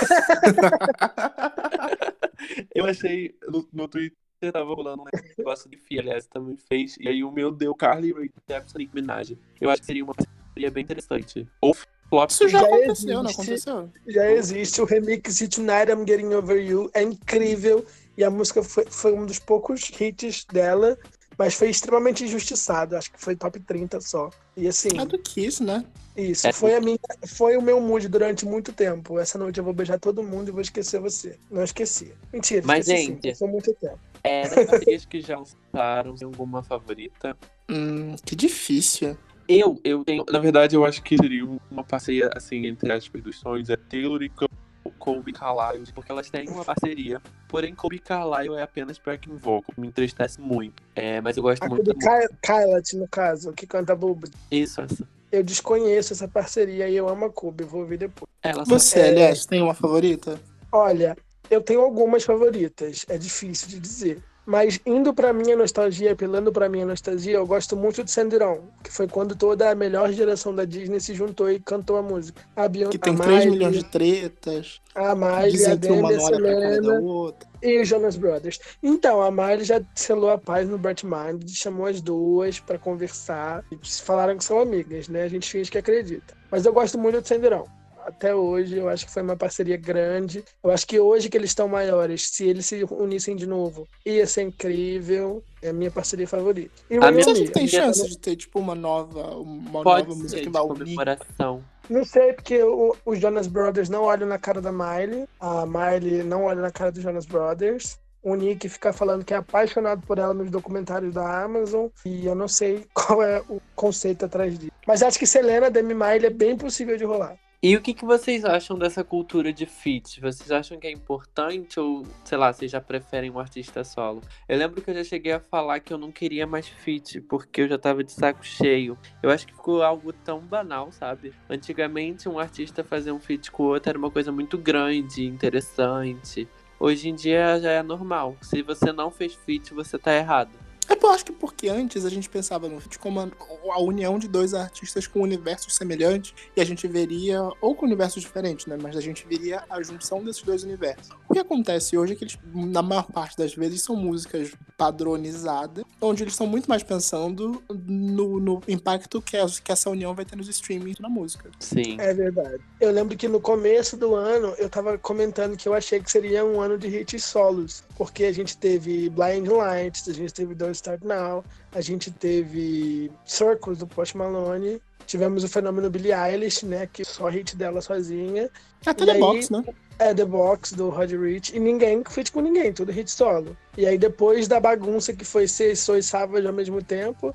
eu achei no, no Twitter tava rolando um negócio de FIA, aliás, também fez. E aí o meu deu Carly Rae Jepsen e Nicki Minaj. Eu acho que seria uma parceria bem interessante. Ou flop.
Isso já,
Já
aconteceu, não
existe.
aconteceu?
Já existe o remix de Tonight I'm Getting Over You. É incrível. E a música foi, foi um dos poucos hits dela. Mas foi extremamente injustiçado. Acho que foi top 30 só. E assim,
É do Kiss, né?
isso.
É.
Foi, a minha, foi o meu mood durante muito tempo. Essa noite eu vou beijar todo mundo e vou esquecer você. Não esqueci. Mentira,
Mas,
esqueci sim,
gente,
Passou muito tempo.
É, das parcerias que já lançaram, tem alguma favorita?
Hum, que difícil.
Eu, eu tenho. Na verdade, eu acho que seria uma parceria, assim, entre aspas, dos sonhos. É Taylor e Colby Carlyle, porque elas têm uma parceria. Porém, Colby Carlyle é apenas backing vocal. Me entristece muito. É, mas eu gosto
A
muito
Kylat, no caso, que canta Bubba.
Isso, essa.
Eu desconheço essa parceria e eu amo a Cube. Vou ouvir depois.
Ela
Você,
É.
aliás, tem uma favorita?
Olha, eu tenho algumas favoritas, é difícil de dizer. Mas indo pra minha nostalgia, apelando pra minha nostalgia, eu gosto muito de Sandiron, que foi quando toda a melhor geração da Disney se juntou e cantou a música. A Beyoncé,
Que tem
a
3
Miley,
milhões de tretas.
a Miley, a Demi, a Selena e os Jonas Brothers. Então, a Miley já selou a paz no Burt Mind, chamou as duas pra conversar. E falaram que são amigas, né? A gente finge que acredita. Mas eu gosto muito de Sandiron. Até hoje, eu acho que foi uma parceria grande. Eu acho que hoje que eles estão maiores, se eles se unissem de novo, ia ser incrível. É a minha parceria favorita. E
A minha-
Você
Remy,
acha que tem chance de ter, tipo, uma nova, uma
Pode
nova música que vai unir?
Não sei, porque o- os Jonas Brothers não olham na cara da Miley. A Miley não olha na cara dos Jonas Brothers. O Nick fica falando que é apaixonado por ela nos documentários da Amazon. E eu não sei qual é o conceito atrás disso. Mas acho que Selena, Demi Miley é bem possível de rolar.
E o que, que vocês acham dessa cultura de feat? Vocês acham que é importante ou, sei lá, vocês já preferem um artista solo? Eu lembro que eu já cheguei a falar que eu não queria mais feat, porque eu já tava de saco cheio. Eu acho que ficou algo tão banal, sabe? Antigamente, um artista fazer um feat com o outro era uma coisa muito grande, interessante. Hoje em dia já é normal. Se você não fez feat, você tá errado.
Eu acho que porque antes a gente pensava no feat como a, união de dois artistas com universos semelhantes e a gente veria, ou com universos diferentes, né? Mas a gente veria a junção desses dois universos. O que acontece hoje é que eles, na maior parte das vezes, são músicas padronizadas, onde eles estão muito mais pensando no, no impacto que, essa- que essa união vai ter nos streamings na música.
Sim.
É verdade. Eu lembro que no começo do ano eu tava comentando que eu achei que seria um ano de hits solos. Porque a gente teve Blind Lights, a gente teve Don't Start Now, a gente teve Circles do Post Malone, tivemos o fenômeno Billie Eilish, né? Que só hit dela sozinha.
Até
E
The
aí-
Box, né?
É The Box do Rod Rich e ninguém feat com ninguém, tudo hit solo. E aí depois da bagunça que foi ser e Savage ao mesmo tempo,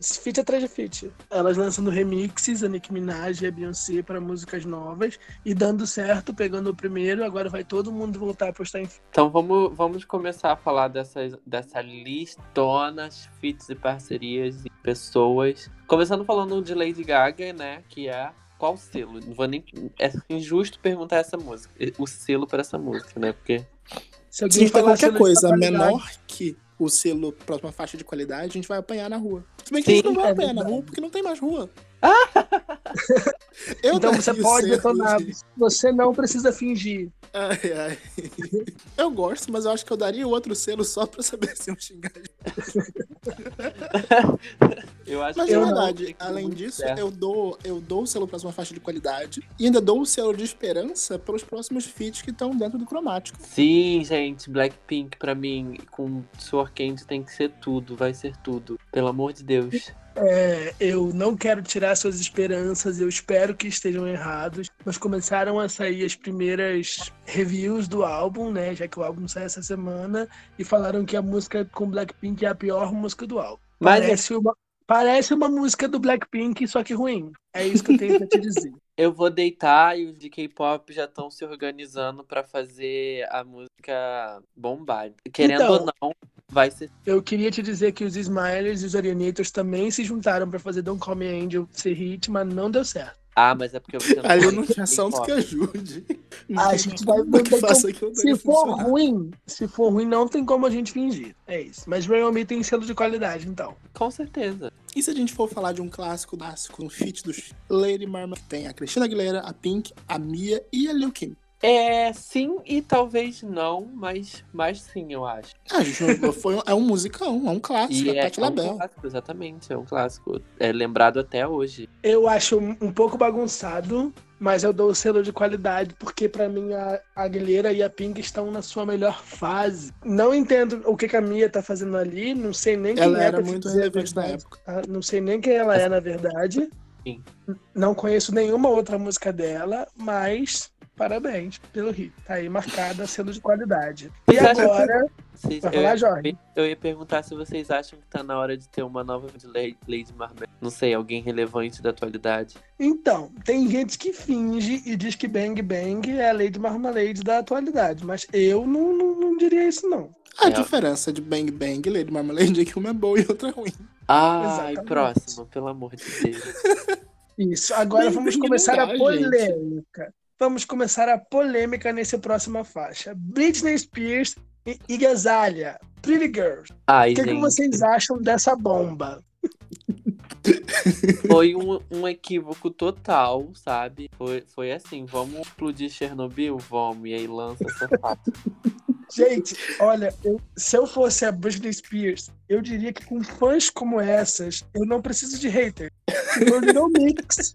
feat atrás de feat. Elas lançando remixes, a Nicki Minaj e a Beyoncé para músicas novas e dando certo, pegando o primeiro, agora vai todo mundo voltar a postar em
Então vamos, vamos começar a falar dessas, dessa listona, feats e parcerias e pessoas. Começando falando de Lady Gaga, né? Que é qual selo? Não vou nem. É injusto perguntar essa música. O selo para essa música, né? Porque.
Se
Se a gente der
falar
qualquer coisa menor que o selo próxima faixa de qualidade, a gente vai apanhar na rua. Se bem que a gente
Sim,
não vai
é
apanhar na rua porque não tem mais rua. Eu
Então você pode detonar.
de-
Você não precisa fingir.
Ai, ai. Eu gosto, mas eu acho que eu daria o outro selo só pra saber se eu xingar.
Eu acho
Mas
que não
verdade,
que
além disso,
certo.
eu dou, eu dou o selo próxima faixa de qualidade e ainda dou o selo de esperança pelos próximos feats que estão dentro do cromático.
Sim, gente, Blackpink pra mim, com suor quente tem que ser tudo, vai ser tudo. Pelo amor de Deus.
É, eu não quero tirar suas esperanças, eu espero que estejam errados. Mas começaram a sair as primeiras reviews do álbum, né? Já que o álbum sai essa semana, e falaram que a música com Blackpink é a pior música do álbum.
Mas
Parece uma, parece uma música do Blackpink, só que ruim. É isso que eu tenho pra te dizer.
eu vou deitar e os de K-pop já estão se organizando pra fazer a música bombar. Querendo
Então.
ou não, vai ser.
Eu queria te dizer que os Smilers e os Orienators também se juntaram pra fazer Don't Call Me Angel ser hit, mas não deu certo.
Ah, mas é porque você não
Ali não tinha
ser
santo que ajude.
Ah, a gente vai-
que
vai-
faça aquilo
Se
dali
for
funcionar.
ruim, se for ruim, não tem como a gente fingir. É isso. Mas Rayon Me tem selo de qualidade, então.
Com certeza.
E se a gente for falar de um clássico, clássico, um feat dos Lady Marmalade, tem a Cristina Aguilera, a Pink, a Mia e a Lil Kim.
É, sim e talvez não, mas, mas sim, eu acho.
Ah, gente, foi, é um musicão, é um clássico,
E
é
é,
Patti
é um clássico, exatamente, é um clássico. É lembrado até hoje.
Eu acho um pouco bagunçado, mas eu dou o selo de qualidade porque pra mim a Aguilera e a Pink estão na sua melhor fase. Não entendo o que, que a Mia tá fazendo ali, não sei nem quem
Ela
é
era muito relevante na época.
Ah, Não sei nem quem ela é na verdade.
Sim.
Não conheço nenhuma outra música dela, mas parabéns pelo hit. Tá aí marcada selo de qualidade. E agora,
Vocês,
Vai falar,
ia,
Jorge?
eu ia perguntar se vocês acham que tá na hora de ter uma nova de Lady Marmalade. Não sei, alguém relevante da atualidade.
então, tem gente que finge e diz que Bang Bang é a Lady Marmalade da atualidade, mas eu não, não, não diria isso não.
A
É.
diferença de Bang Bang e Lady Marmalade é que uma é boa e outra é ruim.
Exatamente.
próximo, pelo amor de Deus.
Isso. Agora
Bang
vamos
Bang
começar
não
a
dá,
polêmica. Vamos começar a polêmica nessa próxima faixa. Britney Spears e Igazalha, Pretty Girls.
Ai,
O que, que
gente,
vocês acham dessa bomba?
foi um, um equívoco total, sabe? Foi, foi assim, vamos explodir Chernobyl? Vamos, e aí lança essa faixa.
Gente, olha, eu- se eu fosse a Britney Spears, eu diria que com fãs como essas, eu não preciso de hater. Tipo, o Little Mix,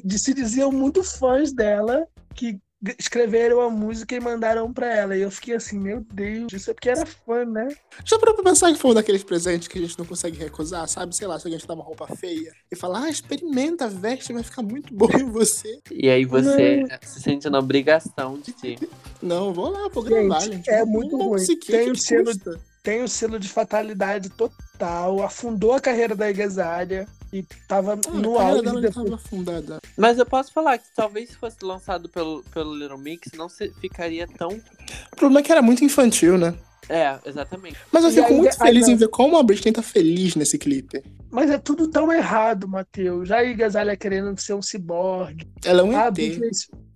que de- se diziam muito fãs dela, que escreveram a música e mandaram pra ela. E eu fiquei assim, meu Deus, isso é porque era fã, né?
Já parou pra pensar que foi um daqueles presentes que a gente não consegue recusar, sabe? Sei lá, se alguém te dá uma roupa feia e fala, ah, experimenta, veste, vai ficar muito bom em você.
E aí você se sente na obrigação de ter.
Não, vou lá, vou
Gente,
gravar, gente.
é
Vamos
muito ruim. Tem
que
o selo-. Tem o selo de fatalidade total, afundou a carreira da Igazália e tava
Ah,
no
a carreira
auge depois.
tava afundada.
Mas eu posso falar que talvez se fosse lançado pelo, pelo Little Mix, não se, ficaria tão.
O problema é que era muito infantil, né?
É, exatamente.
Mas eu
E
fico
aí-
muito
aí
feliz
não.
em ver como a Britney tá feliz nesse clipe.
Mas é tudo tão errado, Matheus. A Igazália querendo ser um ciborgue.
Ela é um
A
ET.
Britney,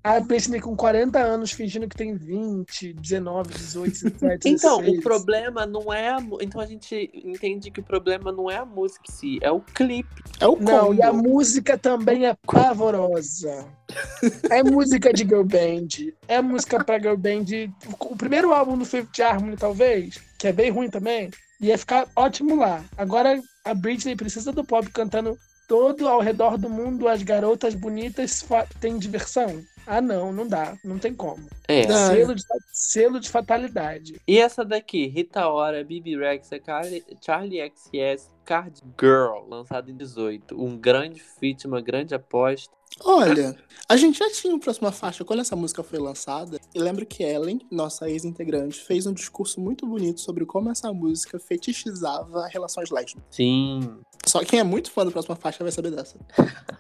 a Britney com 40 anos fingindo que tem 20, 19, 18, 17,
Então,
16.
o problema não é a. Então a gente entende que o problema não é a música em si, é o clipe.
É o
Não,
combo.
e a música também é pavorosa. É música de girl band. É música pra girl band. O primeiro álbum do Fifth Harmony, talvez, que é bem ruim também, ia ficar ótimo lá. Agora a Britney precisa do pop cantando todo ao redor do mundo, as garotas bonitas têm diversão. Ah, não, não dá, não tem como.
É.
Ah.
Selo de, selo de fatalidade.
E essa daqui, Rita Ora, Bibi Rex, Charlie, Charlie XS, Card Girl, lançado em 18. Um grande feat, uma grande aposta.
Olha, a gente já tinha a próxima faixa quando essa música foi lançada. E lembro que Ellen, nossa ex-integrante, fez um discurso muito bonito sobre como essa música fetichizava relações lésbicas.
Sim.
Só quem é muito fã da próxima faixa vai saber dessa.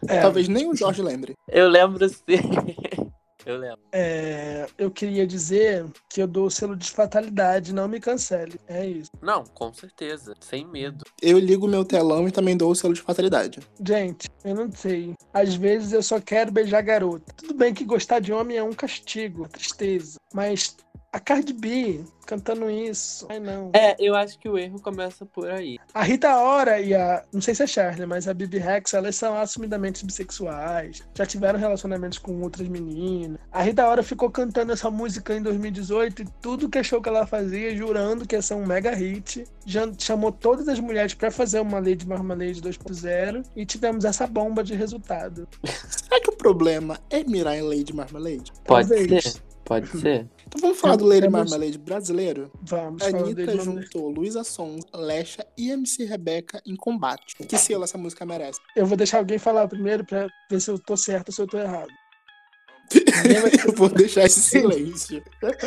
É,
Talvez nem o Jorge lembre.
Eu lembro sim. Eu lembro.
é, eu queria dizer que eu dou o selo de fatalidade, não me cancele. É isso.
Não, com certeza. Sem medo.
Eu ligo meu telão e também dou o selo de fatalidade.
Gente, eu não sei. Às vezes eu só quero beijar garota. Tudo bem que gostar de homem é um castigo, tristeza. Mas a Cardi B cantando isso. Ai, não.
É, eu acho que o erro começa por aí.
A Rita Ora e a. Não sei se é Charlie, mas a Bibi Rex, elas são assumidamente bissexuais. Já tiveram relacionamentos com outras meninas. A Rita Ora ficou cantando essa música em 2018 e tudo que achou que ela fazia, jurando que ia ser um mega hit. Já chamou todas as mulheres pra fazer uma Lady Marmalade 2.0 e tivemos essa bomba de resultado.
Será que o problema é mirar em Lady Marmalade?
Pode
Talvez.
ser. Pode ser.
Então vamos falar do Lady
Temos-
Marmalade brasileiro?
Vamos
Anitta juntou Luísa Sons, Lecha e MC Rebeca em combate. Que selo essa música merece?
Eu vou deixar alguém falar primeiro pra ver se eu tô certo ou se eu tô errado. Vai-
Eu vou deixar esse silêncio.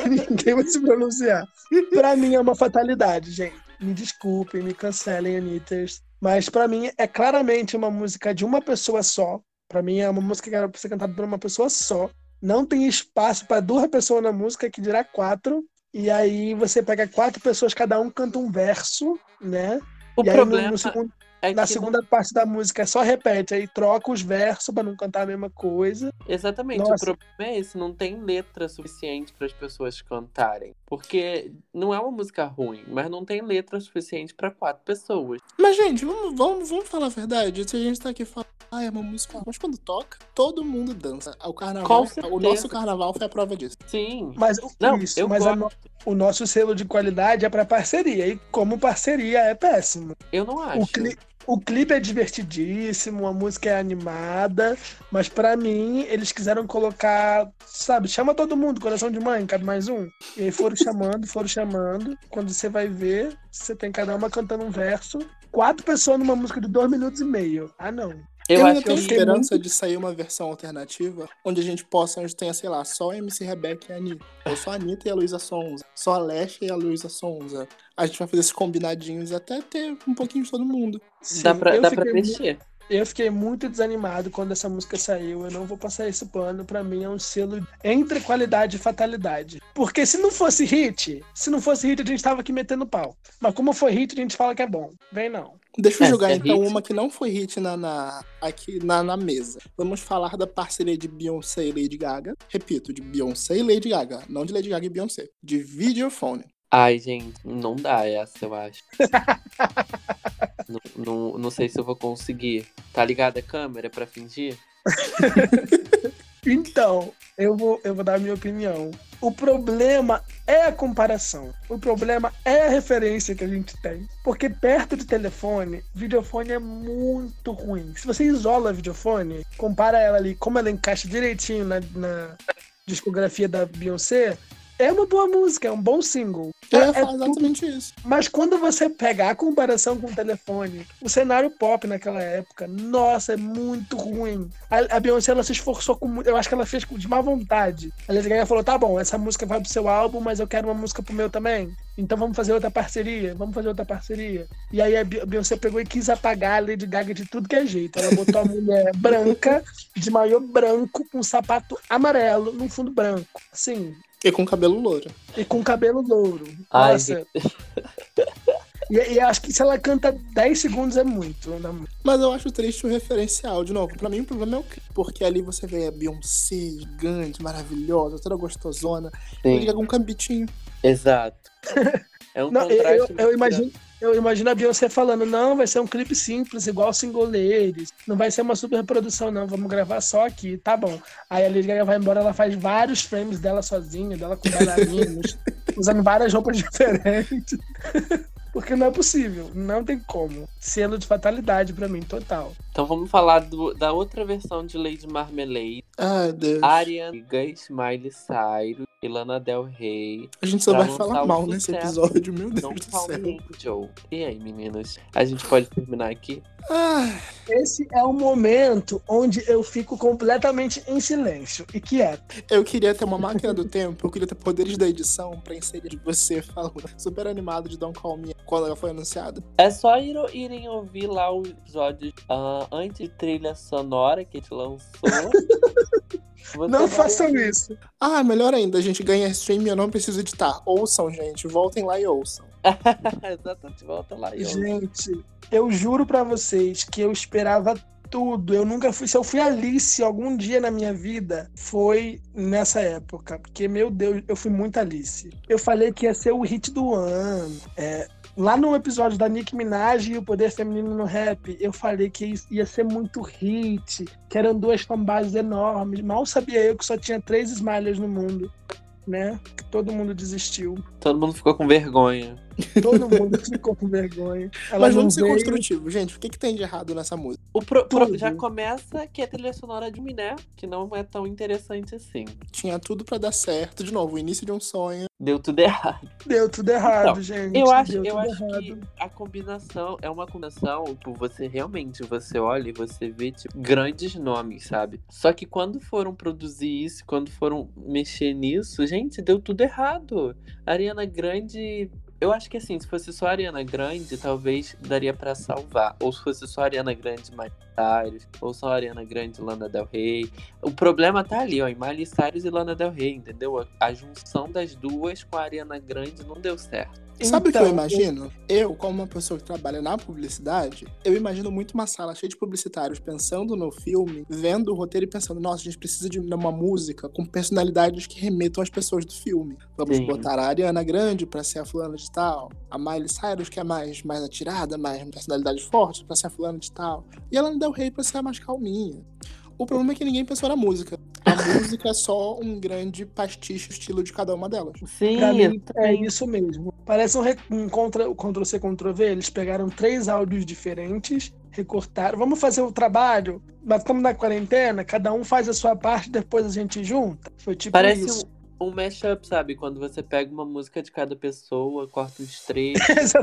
Ninguém vai se pronunciar. Pra mim é uma fatalidade, gente. Me desculpem, me cancelem, Anitters. Mas pra mim é claramente uma música de uma pessoa só. Pra mim é uma música que era pra ser cantada por uma pessoa só. Não tem espaço pra duas pessoas na música, que dirá quatro. E aí você pega quatro pessoas, cada um canta um verso, né?
O
e aí no-
problema
no segundo-
é
na
que
segunda parte da música só repete, aí troca os versos pra não cantar a mesma coisa.
não- exatamente,
Nossa.
o problema é esse, não tem letra suficiente para as pessoas cantarem, porque não é uma música ruim, mas não tem letra suficiente para quatro pessoas.
Mas, gente, vamos, vamos, vamos falar a verdade. Se a gente tá aqui falando, ah, é uma música. ruim", Mas quando toca, todo mundo dança. O carnaval. O nosso carnaval foi a prova disso.
Sim.
Mas o-
Não,
isso,
eu
mas no- o nosso selo de qualidade é pra parceria. E como parceria é péssimo.
Eu não acho.
O, cli- o clipe é divertidíssimo, a música é animada, mas pra mim eles quiseram colocar, sabe, chama todo mundo, coração de mãe, cabe mais um. E aí foram chamando, foram chamando. Quando você vai ver, você tem cada uma cantando um verso. Quatro pessoas numa música de dois minutos e meio. Ah, não.
Eu,
Eu,
acho
ainda tenho
que
esperança de sair uma versão alternativa onde a gente possa, onde tenha, sei lá, só a MC Rebeca e a Anitta. Ou só a Anitta e a Luísa Sonza. Só a Lesha e a Luísa Sonza. A gente vai fazer esses combinadinhos até ter um pouquinho de todo mundo.
dá
Sim,
pra, dá pra
fiquei mu-
mexer.
Eu fiquei muito desanimado quando essa música saiu. Eu não vou passar esse pano. Pra mim é um selo entre qualidade e fatalidade. Porque se não fosse hit, se não fosse hit, a gente tava aqui metendo pau. Mas como foi hit, a gente fala que é bom. Vem não.
Deixa eu
É,
jogar
é
então
hit.
uma que não foi hit na, na- aqui na, na mesa. Vamos falar da parceria de Beyoncé e Lady Gaga. Repito, de Beyoncé e Lady Gaga. Não de Lady Gaga e Beyoncé. De Videophone.
Ai, gente, não dá essa, eu acho. não, não, não sei se eu vou conseguir. Tá ligada a câmera pra fingir?
Então, eu vou, eu vou dar a minha opinião. O problema é a comparação. O problema é a referência que a gente tem. Porque perto de telefone, videofone é muito ruim. Se você isola a videofone, compara ela ali, como ela encaixa direitinho na, na discografia da Beyoncé, é uma boa música, é um bom single. É- é
exatamente isso.
mas quando você pegar a comparação com o telefone, o cenário pop naquela época, nossa, é muito ruim. A, a Beyoncé ela se esforçou com muito. Eu acho que ela fez de má vontade. A Lady Gaga falou: tá bom, essa música vai pro seu álbum, mas eu quero uma música pro meu também. Então vamos fazer outra parceria, vamos fazer outra parceria. E aí a Be- a Beyoncé pegou e quis apagar a Lady Gaga de tudo que é jeito. Ela botou a mulher branca, de maiô branco, com um sapato amarelo, num fundo branco. Sim.
E com cabelo louro.
E com cabelo louro.
Ai,
Nossa. E, e acho que se ela canta 10 segundos é muito. né?
Mas eu acho triste o referencial. De novo, pra mim o problema é o quê? Porque ali você vê a Beyoncé gigante, maravilhosa, toda gostosona.
Sim,
Gaga com um cambitinho.
exato. É um
Não, eu,
contraste.
eu- eu
muito
imagino, eu imagino a Beyoncé falando: não, vai ser um clipe simples, igual Single Ladies. Não vai ser uma super produção, não. Vamos gravar só aqui. Tá bom. Aí a Lady Gaga vai embora, ela faz vários frames dela sozinha, dela com bailarinos, usando várias roupas diferentes. Porque não é possível, não tem como. Selo de fatalidade pra mim, total.
Então vamos falar do- da outra versão de Lady Marmalade.
Ai, Deus.
Ariana Grande, Miley Cyrus e Lana Del Rey.
A gente só vai falar mal nesse episódio, meu Deus
Não
do céu.
Angel. E aí, meninas? A gente pode terminar aqui?
Ai,
Esse é o momento onde eu fico completamente em silêncio e quieto.
eu queria ter uma máquina do tempo, eu queria ter poderes da edição pra inserir você falando super animado de Don't Call Me quando ela foi anunciada.
É só ir, irem ouvir lá o episódio ah, antes de trilha sonora que a gente lançou.
Não façam
ouvir.
isso.
Ah, melhor ainda, a gente ganha stream e eu não preciso editar. Ouçam, gente, voltem lá e ouçam.
Exatamente, volta lá e ouve.
Gente, eu juro pra vocês que eu esperava tudo. Eu nunca fui. Se eu fui Alice algum dia na minha vida, foi nessa época. Porque, meu Deus, eu fui muito Alice. Eu falei que ia ser o hit do ano. É, lá no episódio da Nicki Minaj e o Poder Feminino no Rap, eu falei que ia ser muito hit, que eram duas fanbases enormes. Mal sabia eu que só tinha três Smilers no mundo. Né? Que todo mundo desistiu.
Todo mundo ficou com vergonha.
Todo mundo ficou com vergonha. Ela
Mas vamos ser
veio.
construtivos, gente. O que, que tem de errado nessa música?
O pro- pro- já começa que é trilha sonora de Miné, que não é tão interessante assim.
Tinha tudo pra dar certo. De novo, o início de um sonho.
Deu tudo errado.
Deu tudo errado,
Então,
gente.
Eu acho,
Deu
eu acho que a combinação é uma combinação, tipo, você realmente, você olha e você vê, tipo, grandes nomes, sabe? Só que quando foram produzir isso, quando foram mexer nisso, gente, deu tudo errado. A Ariana Grande. Eu acho que assim, se fosse só a Ariana Grande, talvez daria pra salvar. Ou se fosse só a Ariana Grande mais Cyrus, ouçam a Ariana Grande e Lana Del Rey. O problema tá ali, ó, em Miley Cyrus e Lana Del Rey, entendeu? A, a junção das duas com a Ariana Grande não deu certo.
Sabe o que eu
Então,
imagino? Eu, como uma pessoa que trabalha na publicidade, eu imagino muito uma sala cheia de publicitários pensando no filme, vendo o roteiro e pensando, nossa, a gente precisa de uma música com personalidades que remetam às pessoas do filme. Vamos
Sim.
botar a Ariana Grande pra ser a fulana de tal, a Miley Cyrus, que é mais, mais atirada, mais personalidade forte, pra ser a fulana de tal, e a Lana Del Rey pra ser mais calminha. O problema é que ninguém pensou na música. A música é só um grande pastiche estilo de cada uma delas.
Sim,
Pra mim, é isso mesmo. Parece um, um contra, Ctrl C, Ctrl V. Eles pegaram três áudios diferentes, recortaram. Vamos fazer o trabalho, mas estamos na quarentena, cada um faz a sua parte, depois a gente junta. Foi tipo
Parece
isso.
um, um mashup, sabe? Quando você pega uma música de cada pessoa, corta os trechos,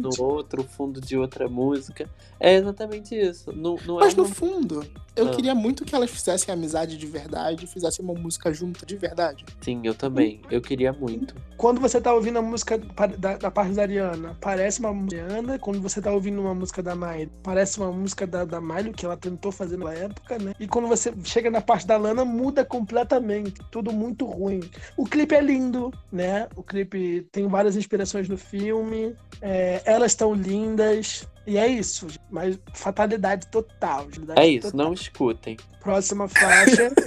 no outro, o fundo de outra música. É exatamente isso. Não, não
Mas
é
no fundo, eu
Ah.
queria muito que elas fizessem amizade de verdade, fizessem uma música junta de verdade.
Sim, eu também. Eu queria muito.
Quando você tá ouvindo a música da, da parte da Ariana, parece uma música Ariana. Quando você tá ouvindo uma música da Miley, parece uma música da, da Miley, que ela tentou fazer na época, né? E quando você chega na parte da Lana, muda completamente. Tudo muito ruim. O clipe é lindo, né? O clipe tem várias inspirações no filme. é, elas estão lindas. E é isso. Mas fatalidade total. fatalidade
É isso,
total.
não escutem.
Próxima faixa.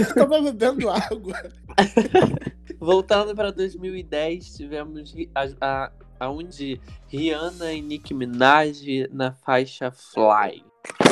Eu tava bebendo água.
Voltando para 2010, tivemos ri- a, a, aonde Rihanna e Nicki Minaj na faixa Fly.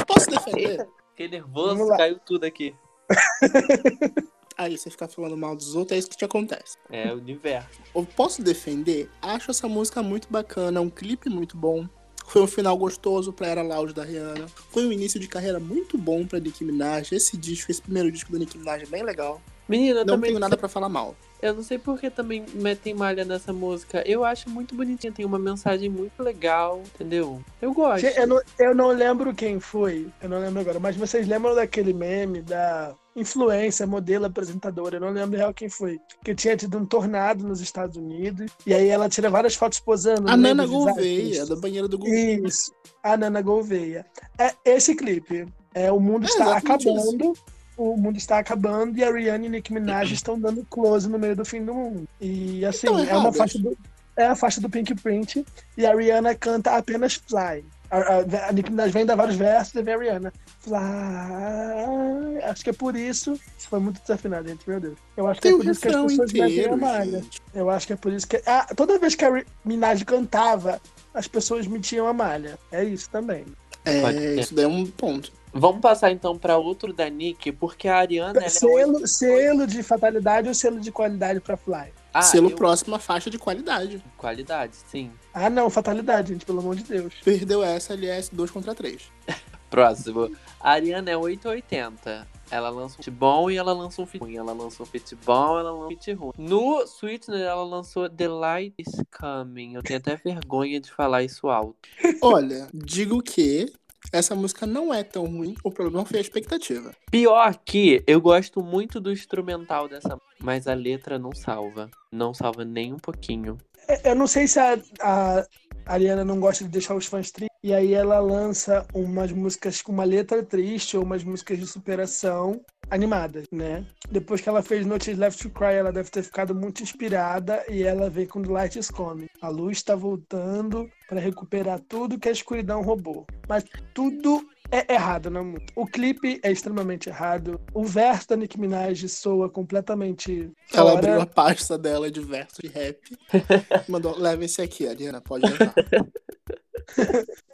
Posso defender?
Fiquei nervoso, caiu tudo aqui.
Aí você ficar falando mal dos outros, é isso que te acontece.
É o universo.
Eu posso defender? Acho essa música muito bacana, é um clipe muito bom. Foi um final gostoso pra Era Loud da Rihanna. Foi um início de carreira muito bom pra Nicki Minaj. Esse disco, esse primeiro disco da Nicki Minaj é bem legal.
Menina, eu
Não
também
tenho nada pra falar mal.
Eu não sei por que também metem malha nessa música. Eu acho muito bonitinha, tem uma mensagem muito legal, entendeu? Eu gosto.
Eu não, eu não lembro quem foi, eu não lembro agora, mas vocês lembram daquele meme da influência, modelo, apresentadora, eu não lembro real quem foi, que tinha tido um tornado nos Estados Unidos, e aí ela tira várias fotos posando.
A Nana Gouveia, da banheira do Google.
Isso, a Nana Gouveia. É esse clipe. É, o mundo
É
está acabando. O mundo está acabando e a Rihanna e Nicki Minaj estão dando close no meio do fim do mundo. E assim,
Estão
é uma
erradas.
faixa do. É a faixa do Pink Print e a Rihanna canta apenas Fly. A, a, a Nicki Minaj vem dar vários versos e vem a Rihanna. Fly. Acho que é por isso. Isso foi muito desafinado, gente, meu Deus. Eu acho que
Tem
é por isso que as pessoas metem a
inteiro,
malha. Eu acho que é por isso que. Ah, toda vez que a Minaj cantava, as pessoas metiam a malha. É isso também.
É, isso daí é um ponto.
Vamos passar então pra outro da Nick, porque a Ariana. Ela é
selo, selo de fatalidade ou selo de qualidade pra Fly?
Ah,
Selo
eu-
próximo, a faixa de qualidade.
Qualidade, sim.
Ah, não, fatalidade, gente, pelo amor de Deus.
Perdeu essa LS 2 contra 3.
Próximo. A Ariana é 880. Ela lança um feat bom e ela lança um feat ruim. Ela lança um feat bom ela lança um feat ruim. No Sweetener, ela lançou The Light is Coming. Eu tenho até vergonha de falar isso alto.
Olha, digo que essa música não é tão ruim, o problema foi a expectativa.
Pior que eu gosto muito do instrumental dessa, mas a letra não salva. Não salva nem um pouquinho.
É, Eu não sei se a, a Ariana não gosta de deixar os fãs tristes, e aí ela lança umas músicas com uma letra triste ou umas músicas de superação animadas, né? Depois que ela fez Notice Left to Cry, ela deve ter ficado muito inspirada e ela vem com The Light is Coming. A luz está voltando para recuperar tudo que a escuridão roubou. Mas tudo é errado na música. O clipe é extremamente errado. O verso da Nicki Minaj soa completamente
Ela
fora.
abriu a pasta dela de verso de rap. Mandou, leva esse aqui, Ariana, pode levar.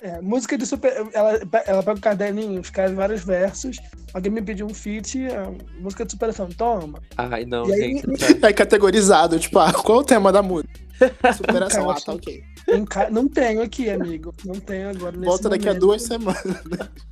É, música de super. Ela, ela pega o caderninho, escreve vários versos. Alguém me pediu um feat, é, música de superação, toma.
Ai, não,
E aí-
gente. tá-
É categorizado, tipo, ah, qual é o tema da música? Superação, ah, tá ok.
Enca- Não tenho aqui, amigo. Não tenho agora. Nesse
Volta daqui a
momento.
duas semanas.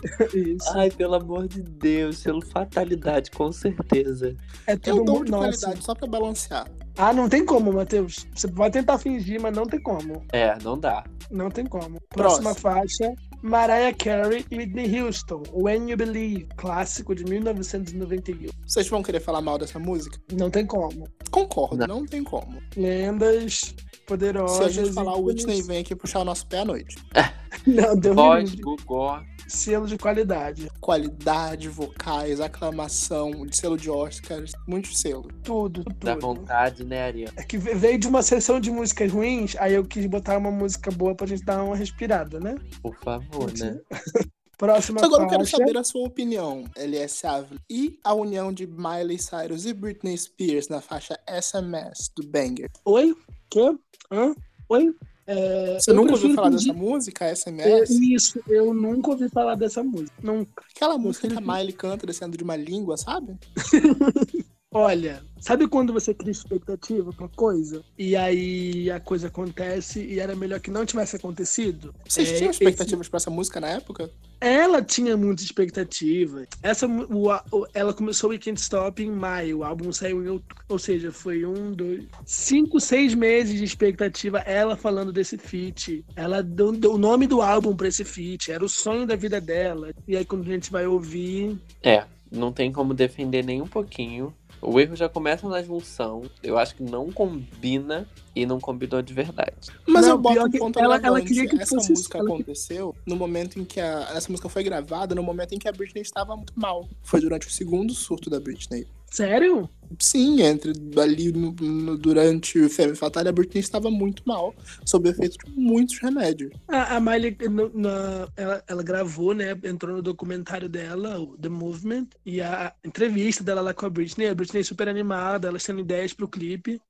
Isso.
Ai, pelo amor de Deus, selo fatalidade, com certeza.
É
Eu
tudo
dou de
Nossa.
qualidade só pra balancear.
Ah, não tem como, Matheus. Você vai tentar fingir, mas não tem como.
É, não dá.
Não tem como. Próxima faixa: Mariah Carey e Whitney Houston. When You Believe, clássico de 1991.
Vocês vão querer falar mal dessa música?
Não tem como.
Concordo,
Não.
não, tem como.
Lendas poderosas.
Se a gente falar o Whitney vem aqui puxar o nosso pé à noite.
Não, deu
Voz. Gugó.
Selo de qualidade.
Qualidade, vocais, aclamação, de selo de Oscars, muito selo.
Tudo,
Dá
tudo.
vontade, né, Ariel?
É que veio de uma sessão de músicas ruins, aí eu quis botar uma música boa pra gente dar uma respirada, né?
Por favor, né?
Próxima
agora eu quero
faixa.
saber a sua opinião, LS Ávila. E a união de Miley Cyrus e Britney Spears na faixa SMS do Banger.
Oi? Quê? Hã? Oi? É,
Você
eu
nunca ouviu falar
fingir-
dessa música, SMS?
Isso, eu nunca ouvi falar dessa música. Nunca.
Aquela música que a Miley canta descendo de uma língua, sabe?
Olha, sabe quando você cria expectativa pra coisa? E aí a coisa acontece e era melhor que não tivesse acontecido?
Vocês
É,
tinham
esse-
expectativas pra essa música na época?
Ela tinha muita expectativa. Essa, o, o- ela começou o Can't Stop em maio, o álbum saiu em outubro. Ou seja, foi um, dois, cinco, seis meses de expectativa. Ela falando desse feat. Ela deu, deu o nome do álbum pra esse feat. Era o sonho da vida dela. E aí, quando a gente vai ouvir.
É, não tem como defender nem um pouquinho. O erro já começa na junção. Eu acho que não combina e não combinou de verdade.
Mas
Não,
eu boto um
que
ponto
ela- ela queria que
Essa
fosse-
música
ela-
aconteceu no momento em que a... Essa música foi gravada, no momento em que a Britney estava muito mal. Foi durante o segundo surto da Britney.
Sério?
Sim, entre ali no- no- durante o Femme Fatale, a Britney estava muito mal, sob efeito de muitos remédios.
A, a Miley, no- na- ela, ela gravou, né? Entrou no documentário dela, o The Movement, e a entrevista dela lá com a Britney. A Britney super animada, elas tendo ideias pro clipe.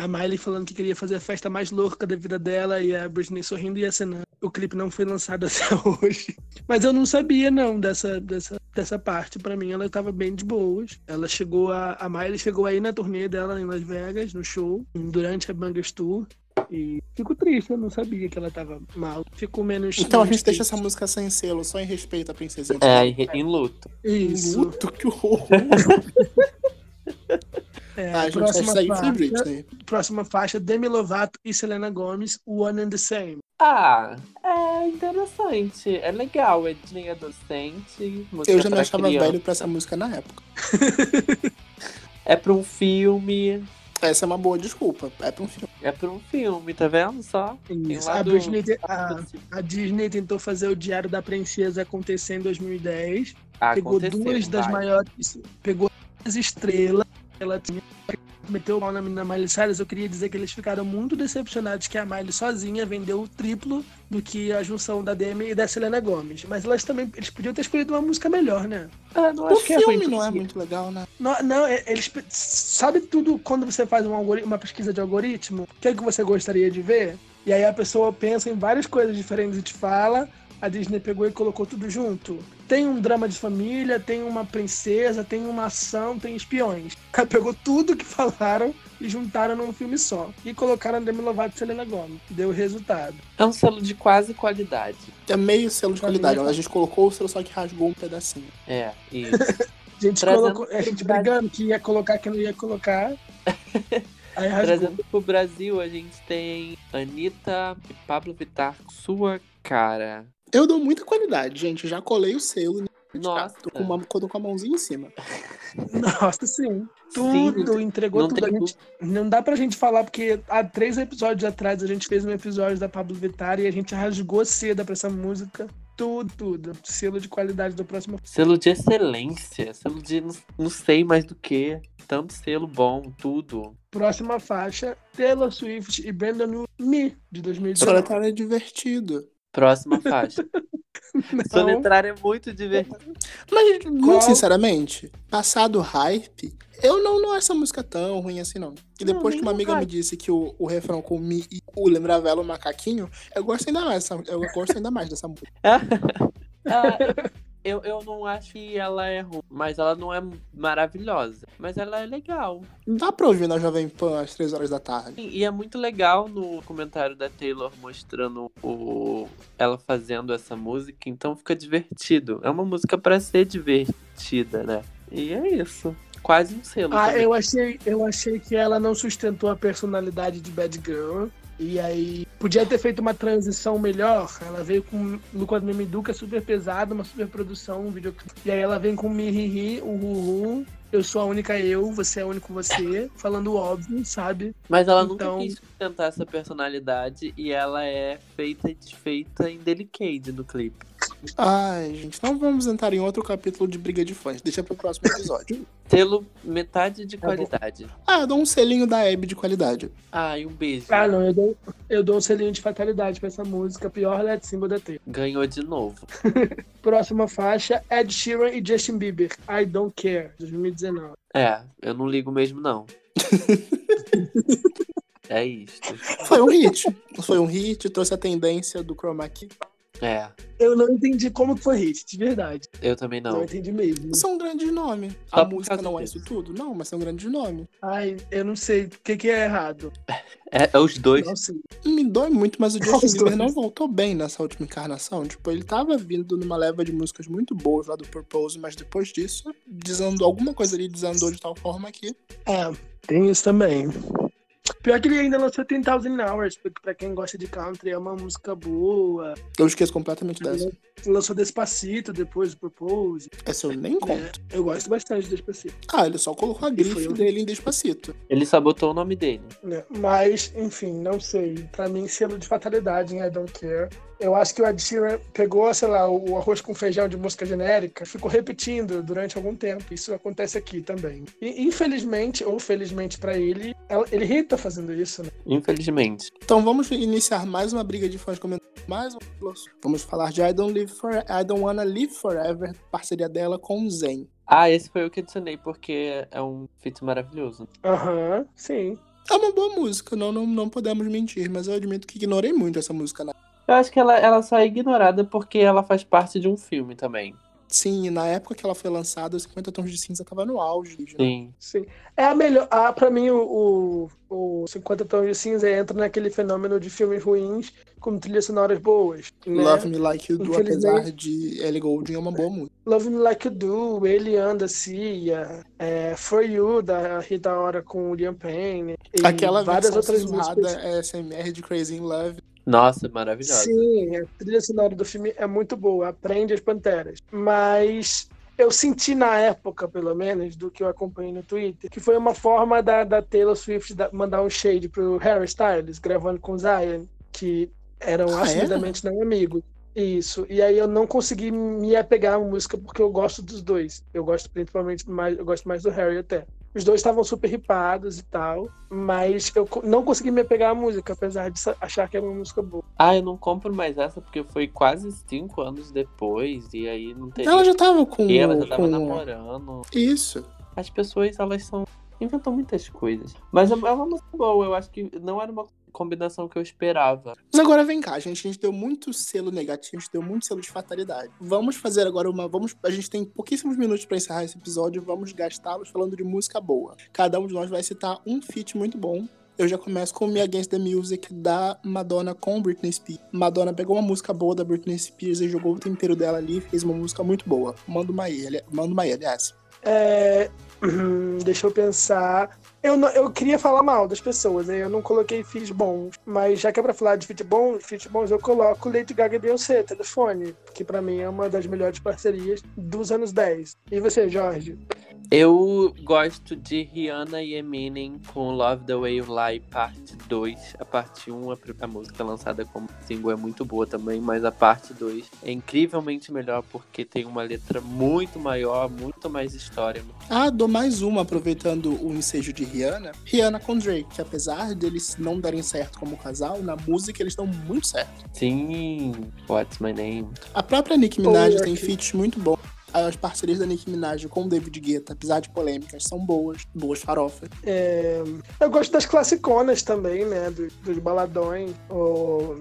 A Miley falando que queria fazer a festa mais louca da vida dela e a Britney sorrindo e acenando. O clipe não foi lançado até hoje. Mas eu não sabia, não, dessa, dessa, dessa parte. Pra mim, ela tava bem de boas. Ela chegou a. A Miley chegou aí na turnê dela em Las Vegas, no show, durante a Bangers Tour. E fico triste, eu não sabia que ela tava mal. Fico menos.
Então a gente deixa essa música sem selo, só em respeito à princesinha.
É, em, em luto.
Isso.
Luto, que horror.
É,
Ah, a gente
próxima, faixa,
Britney.
próxima faixa, Demi Lovato e Selena Gomez, One and the Same.
Ah, é interessante. É legal. É Disney adolescente.
Eu já me
pra
achava
criança.
velho pra essa música na época.
É pra um filme.
Essa é uma boa desculpa. É pra um filme.
É pra um filme, tá vendo só?
A,
do-
te- a, a Disney tentou fazer o Diário da Princesa acontecer em 2010.
Ah,
pegou duas das
vai.
maiores. Pegou as estrelas. Ela tinha. Meteu o mal na menina Miley Cyrus. Eu queria dizer que eles ficaram muito decepcionados que a Miley sozinha vendeu o triplo do que a junção da Demi e da Selena Gomez. Mas elas também. Eles podiam ter escolhido uma música melhor, né?
Ah, não
O
acho que é
filme
ruim.
não é muito legal, né?
Não, não, é- eles. Sabe tudo quando você faz um uma pesquisa de algoritmo? O que é que você gostaria de ver? E aí a pessoa pensa em várias coisas diferentes e te fala. A Disney pegou e colocou tudo junto. Tem um drama de família, tem uma princesa, tem uma ação, tem espiões. Ela pegou tudo que falaram e juntaram num filme só. E colocaram a Demi Lovato e Selena Gomez. Deu o resultado.
É um selo de quase qualidade.
É meio selo de qualidade. A gente colocou o selo, só que rasgou um pedacinho.
É, isso.
A gente,
Trazendo
colocou, a gente brigando que ia colocar, que não ia colocar.
Trazendo pro Brasil, a gente tem Anitta e Pablo Vittar, sua cara.
Eu dou muita qualidade, gente. Já colei o selo.
Nossa.
Tô com, uma, tô com a mãozinha em cima.
Nossa, sim.
Sim,
Tudo, entregou
não
tudo. gente- não dá pra gente falar, porque há três episódios atrás a gente fez um episódio da Pablo Vittar e a gente rasgou seda pra essa música. Tudo, tudo. Selo de qualidade do próximo.
Selo de excelência, selo de não, não sei mais do que. Tanto selo bom, tudo.
Próxima faixa, Taylor Swift e Brandon New Me, de 2019.
Soletrado é divertido.
Próxima faixa. Soletrar é muito divertido.
Mas, muito
Qual?
sinceramente, passado o hype, eu não, não acho essa música tão ruim assim, não. E
Não,
depois que uma amiga me disse que o, o refrão com Mi e U lembrava ela o macaquinho, eu gosto ainda mais dessa, eu gosto ainda mais dessa música.
Ah, eu, eu não acho que ela é ruim, mas ela não é maravilhosa. Mas ela é legal.
Dá pra ouvir na Jovem Pan às três horas da tarde.
E é muito legal no comentário da Taylor mostrando o ela fazendo essa música, então fica divertido. É uma música pra ser divertida, né? E é isso. Quase um selo.
Ah,
também.
eu achei, eu achei que ela não sustentou a personalidade de Bad Girl. E aí, podia ter feito uma transição melhor. Ela veio com Lucas Memiduca super pesado, uma super produção, um videoclipe. E aí ela vem com Mihiri, o Ruhu, eu sou a única eu, você é o único você, falando óbvio, sabe?
Mas ela
Então-
nunca quis sustentar essa personalidade e ela é feita e desfeita em Delicade no clipe.
Ai, gente, não vamos entrar em outro capítulo de briga de fãs. Deixa pro próximo episódio.
Selo metade de
Tá bom.
qualidade.
ah, eu dou um selinho da Abby de qualidade.
Ai, um beijo.
Ah, não, eu dou, eu dou um selinho de fatalidade pra essa música, pior Let Symbol da Taylor.
Ganhou de novo.
Próxima faixa, Ed Sheeran e Justin Bieber, I Don't Care, 2019.
É, eu não ligo mesmo, não. é isto.
Foi um hit. Foi um hit, trouxe a tendência do chroma key.
É,
Eu não entendi como que foi hit, de verdade.
eu também
Não,
não.
entendi mesmo.
São grandes nomes. A música não é isso tudo? Não, mas são grandes nomes.
Ai, eu não sei o que, que é errado.
É, é os dois.
Não sei.
Me dói muito, mas o
Os
Justin Bieber não voltou bem nessa última encarnação. Tipo, ele tava vindo numa leva de músicas muito boas lá do Purpose, mas depois disso, desandou alguma coisa ali, desandou de tal forma que.
É, tem isso também. Pior que ele ainda lançou 10,000 Hours, porque pra quem gosta de country é uma música boa.
Eu esqueço completamente dessa.
Lançou Despacito depois do Propose.
Essa eu nem
É,
conto.
eu gosto bastante de Despacito.
Ah, ele só colocou a grife
um-
dele em Despacito.
Ele sabotou o nome dele.
né? Mas, enfim, não sei. Pra mim, selo de fatalidade em I Don't Care. Eu acho que o Ed Sheeran pegou, sei lá, o arroz com feijão de música genérica, ficou repetindo durante algum tempo. Isso acontece aqui também. E, infelizmente, ou felizmente pra ele, ele irrita fazendo isso, né?
Infelizmente.
Então vamos iniciar mais uma briga de fãs comentando mais um. Vamos falar de I Don't, Live For... I Don't Wanna Live Forever, parceria dela com o Zen.
Ah, esse foi o que adicionei, porque é um feat maravilhoso.
Aham, sim.
É uma boa música, não, não, não podemos mentir, mas eu admito que ignorei muito essa música. Na...
Eu acho que ela, ela só é ignorada porque ela faz parte de um filme também.
Sim, na época que ela foi lançada, os 50 Tons de Cinza tava no auge. né?
Sim.
Sim. É a melhor. Ah, pra mim, o, o, o 50 Tons de Cinza entra naquele fenômeno de filmes ruins com trilhas sonoras boas. Né?
Love Me Like You Do, apesar de Ellie Goulding, é uma boa música.
Love Me Like You Do, Ele Anda Cia, é, For You, da Rita Ora com o Liam Payne. E
Aquela
várias outras músicas.
é SMR de Crazy in Love.
Nossa, maravilhosa.
Sim, a trilha sonora do filme é muito boa, aprende as panteras. Mas eu senti na época, pelo menos, do que eu acompanhei no Twitter, que foi uma forma da, da Taylor Swift da- mandar um shade pro Harry Styles, gravando com o Zion, que eram
Ah,
assumidamente não amigos. Isso. E aí eu não consegui me apegar à música porque eu gosto dos dois. Eu gosto principalmente mais, eu gosto mais do Harry até. Os dois estavam super ripados e tal, mas eu não consegui me apegar à música, apesar de achar que era uma música boa.
Ah, eu não compro mais essa porque foi quase cinco anos depois e aí não teria.
Ela já tava com.
E ela já tava
com...
namorando.
Isso.
As pessoas, elas são. inventam muitas coisas. Mas é é uma música boa, eu acho que não era uma combinação que eu esperava.
Mas agora vem cá, gente. A gente deu muito selo negativo, a gente deu muito selo de fatalidade. Vamos fazer agora uma. Vamos, a gente tem pouquíssimos minutos pra encerrar esse episódio. Vamos gastá-los falando de música boa. Cada um de nós vai citar um feat muito bom. Eu já começo com Me Against the Music da Madonna com Britney Spears. Madonna pegou uma música boa da Britney Spears e jogou o tempero dela ali e fez uma música muito boa. Manda uma aí, ali- manda uma aí, aliás.
É, deixa eu pensar. Eu, não- eu queria falar mal das pessoas, né? Eu não coloquei feats bons. Mas já que é pra falar de feat bons, feat bons, eu coloco Lady Gaga e Beyoncé, telefone. Que pra mim é uma das melhores parcerias dos anos 10. E você, Jorge?
Eu gosto de Rihanna e Eminem com Love the Way You Lie, parte 2. A parte 1, a, a música lançada como single é muito boa também, mas a parte 2 é incrivelmente melhor porque tem uma letra muito maior, muito mais história.
Ah, dou mais uma, aproveitando o ensejo de Rihanna. Rihanna com Drake, que apesar deles não darem certo como casal, na música eles estão muito certo.
Sim, What's My Name?
A própria Nicki Minaj
Oh,
tem feats muito bons. As parcerias da Nicki Minaj com o David Guetta, apesar de polêmicas, são boas, boas farofas.
É, eu gosto das classiconas também, né? do- dos baladões. O,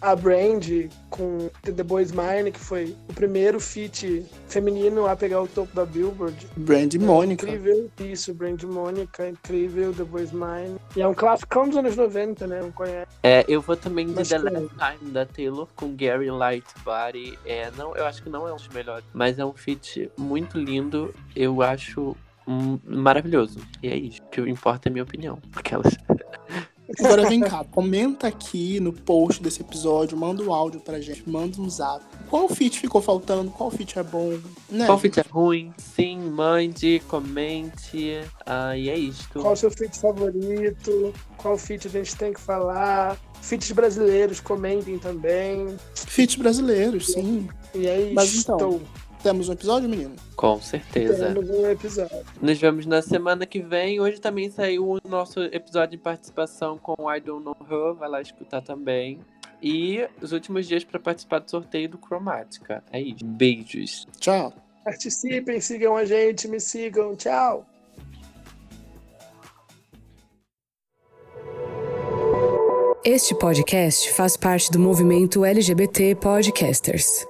a Brand com The Boys Mine, que foi o primeiro feat feminino a pegar o topo da Billboard.
Brand
É
Mônica.
Incrível. Isso, Brand Mônica, incrível, The Boys Mine. E é um clássico dos anos 90, né? Não conhece.
É, eu vou também de
Mas
The Last Time da Taylor com Gary Lightbody. É, não, eu acho que não é um dos melhores, mas é um feat muito lindo. Eu acho um, maravilhoso. E é isso. O que importa é a minha opinião. Aquelas.
Agora vem cá, comenta aqui no post desse episódio, manda um áudio pra gente, manda um zap. Qual feat ficou faltando? Qual feat é bom? Né?
Qual feat é ruim? Sim, mande, comente. Ah, e é isto.
Qual o seu feat favorito? Qual feat a gente tem que falar? Feats brasileiros, comentem também.
Feats brasileiros, sim.
E é isso.
Mas então, temos um episódio, menino?
Com certeza.
Temos um episódio.
Nos vemos na semana que vem. Hoje também saiu o nosso episódio de participação com o I Don't Know Her. Vai lá escutar também. E os últimos dias para participar do sorteio do Cromática. É isso. Beijos.
Tchau.
Participem, sigam a gente, me sigam. Tchau.
Este podcast faz parte do movimento LGBT Podcasters.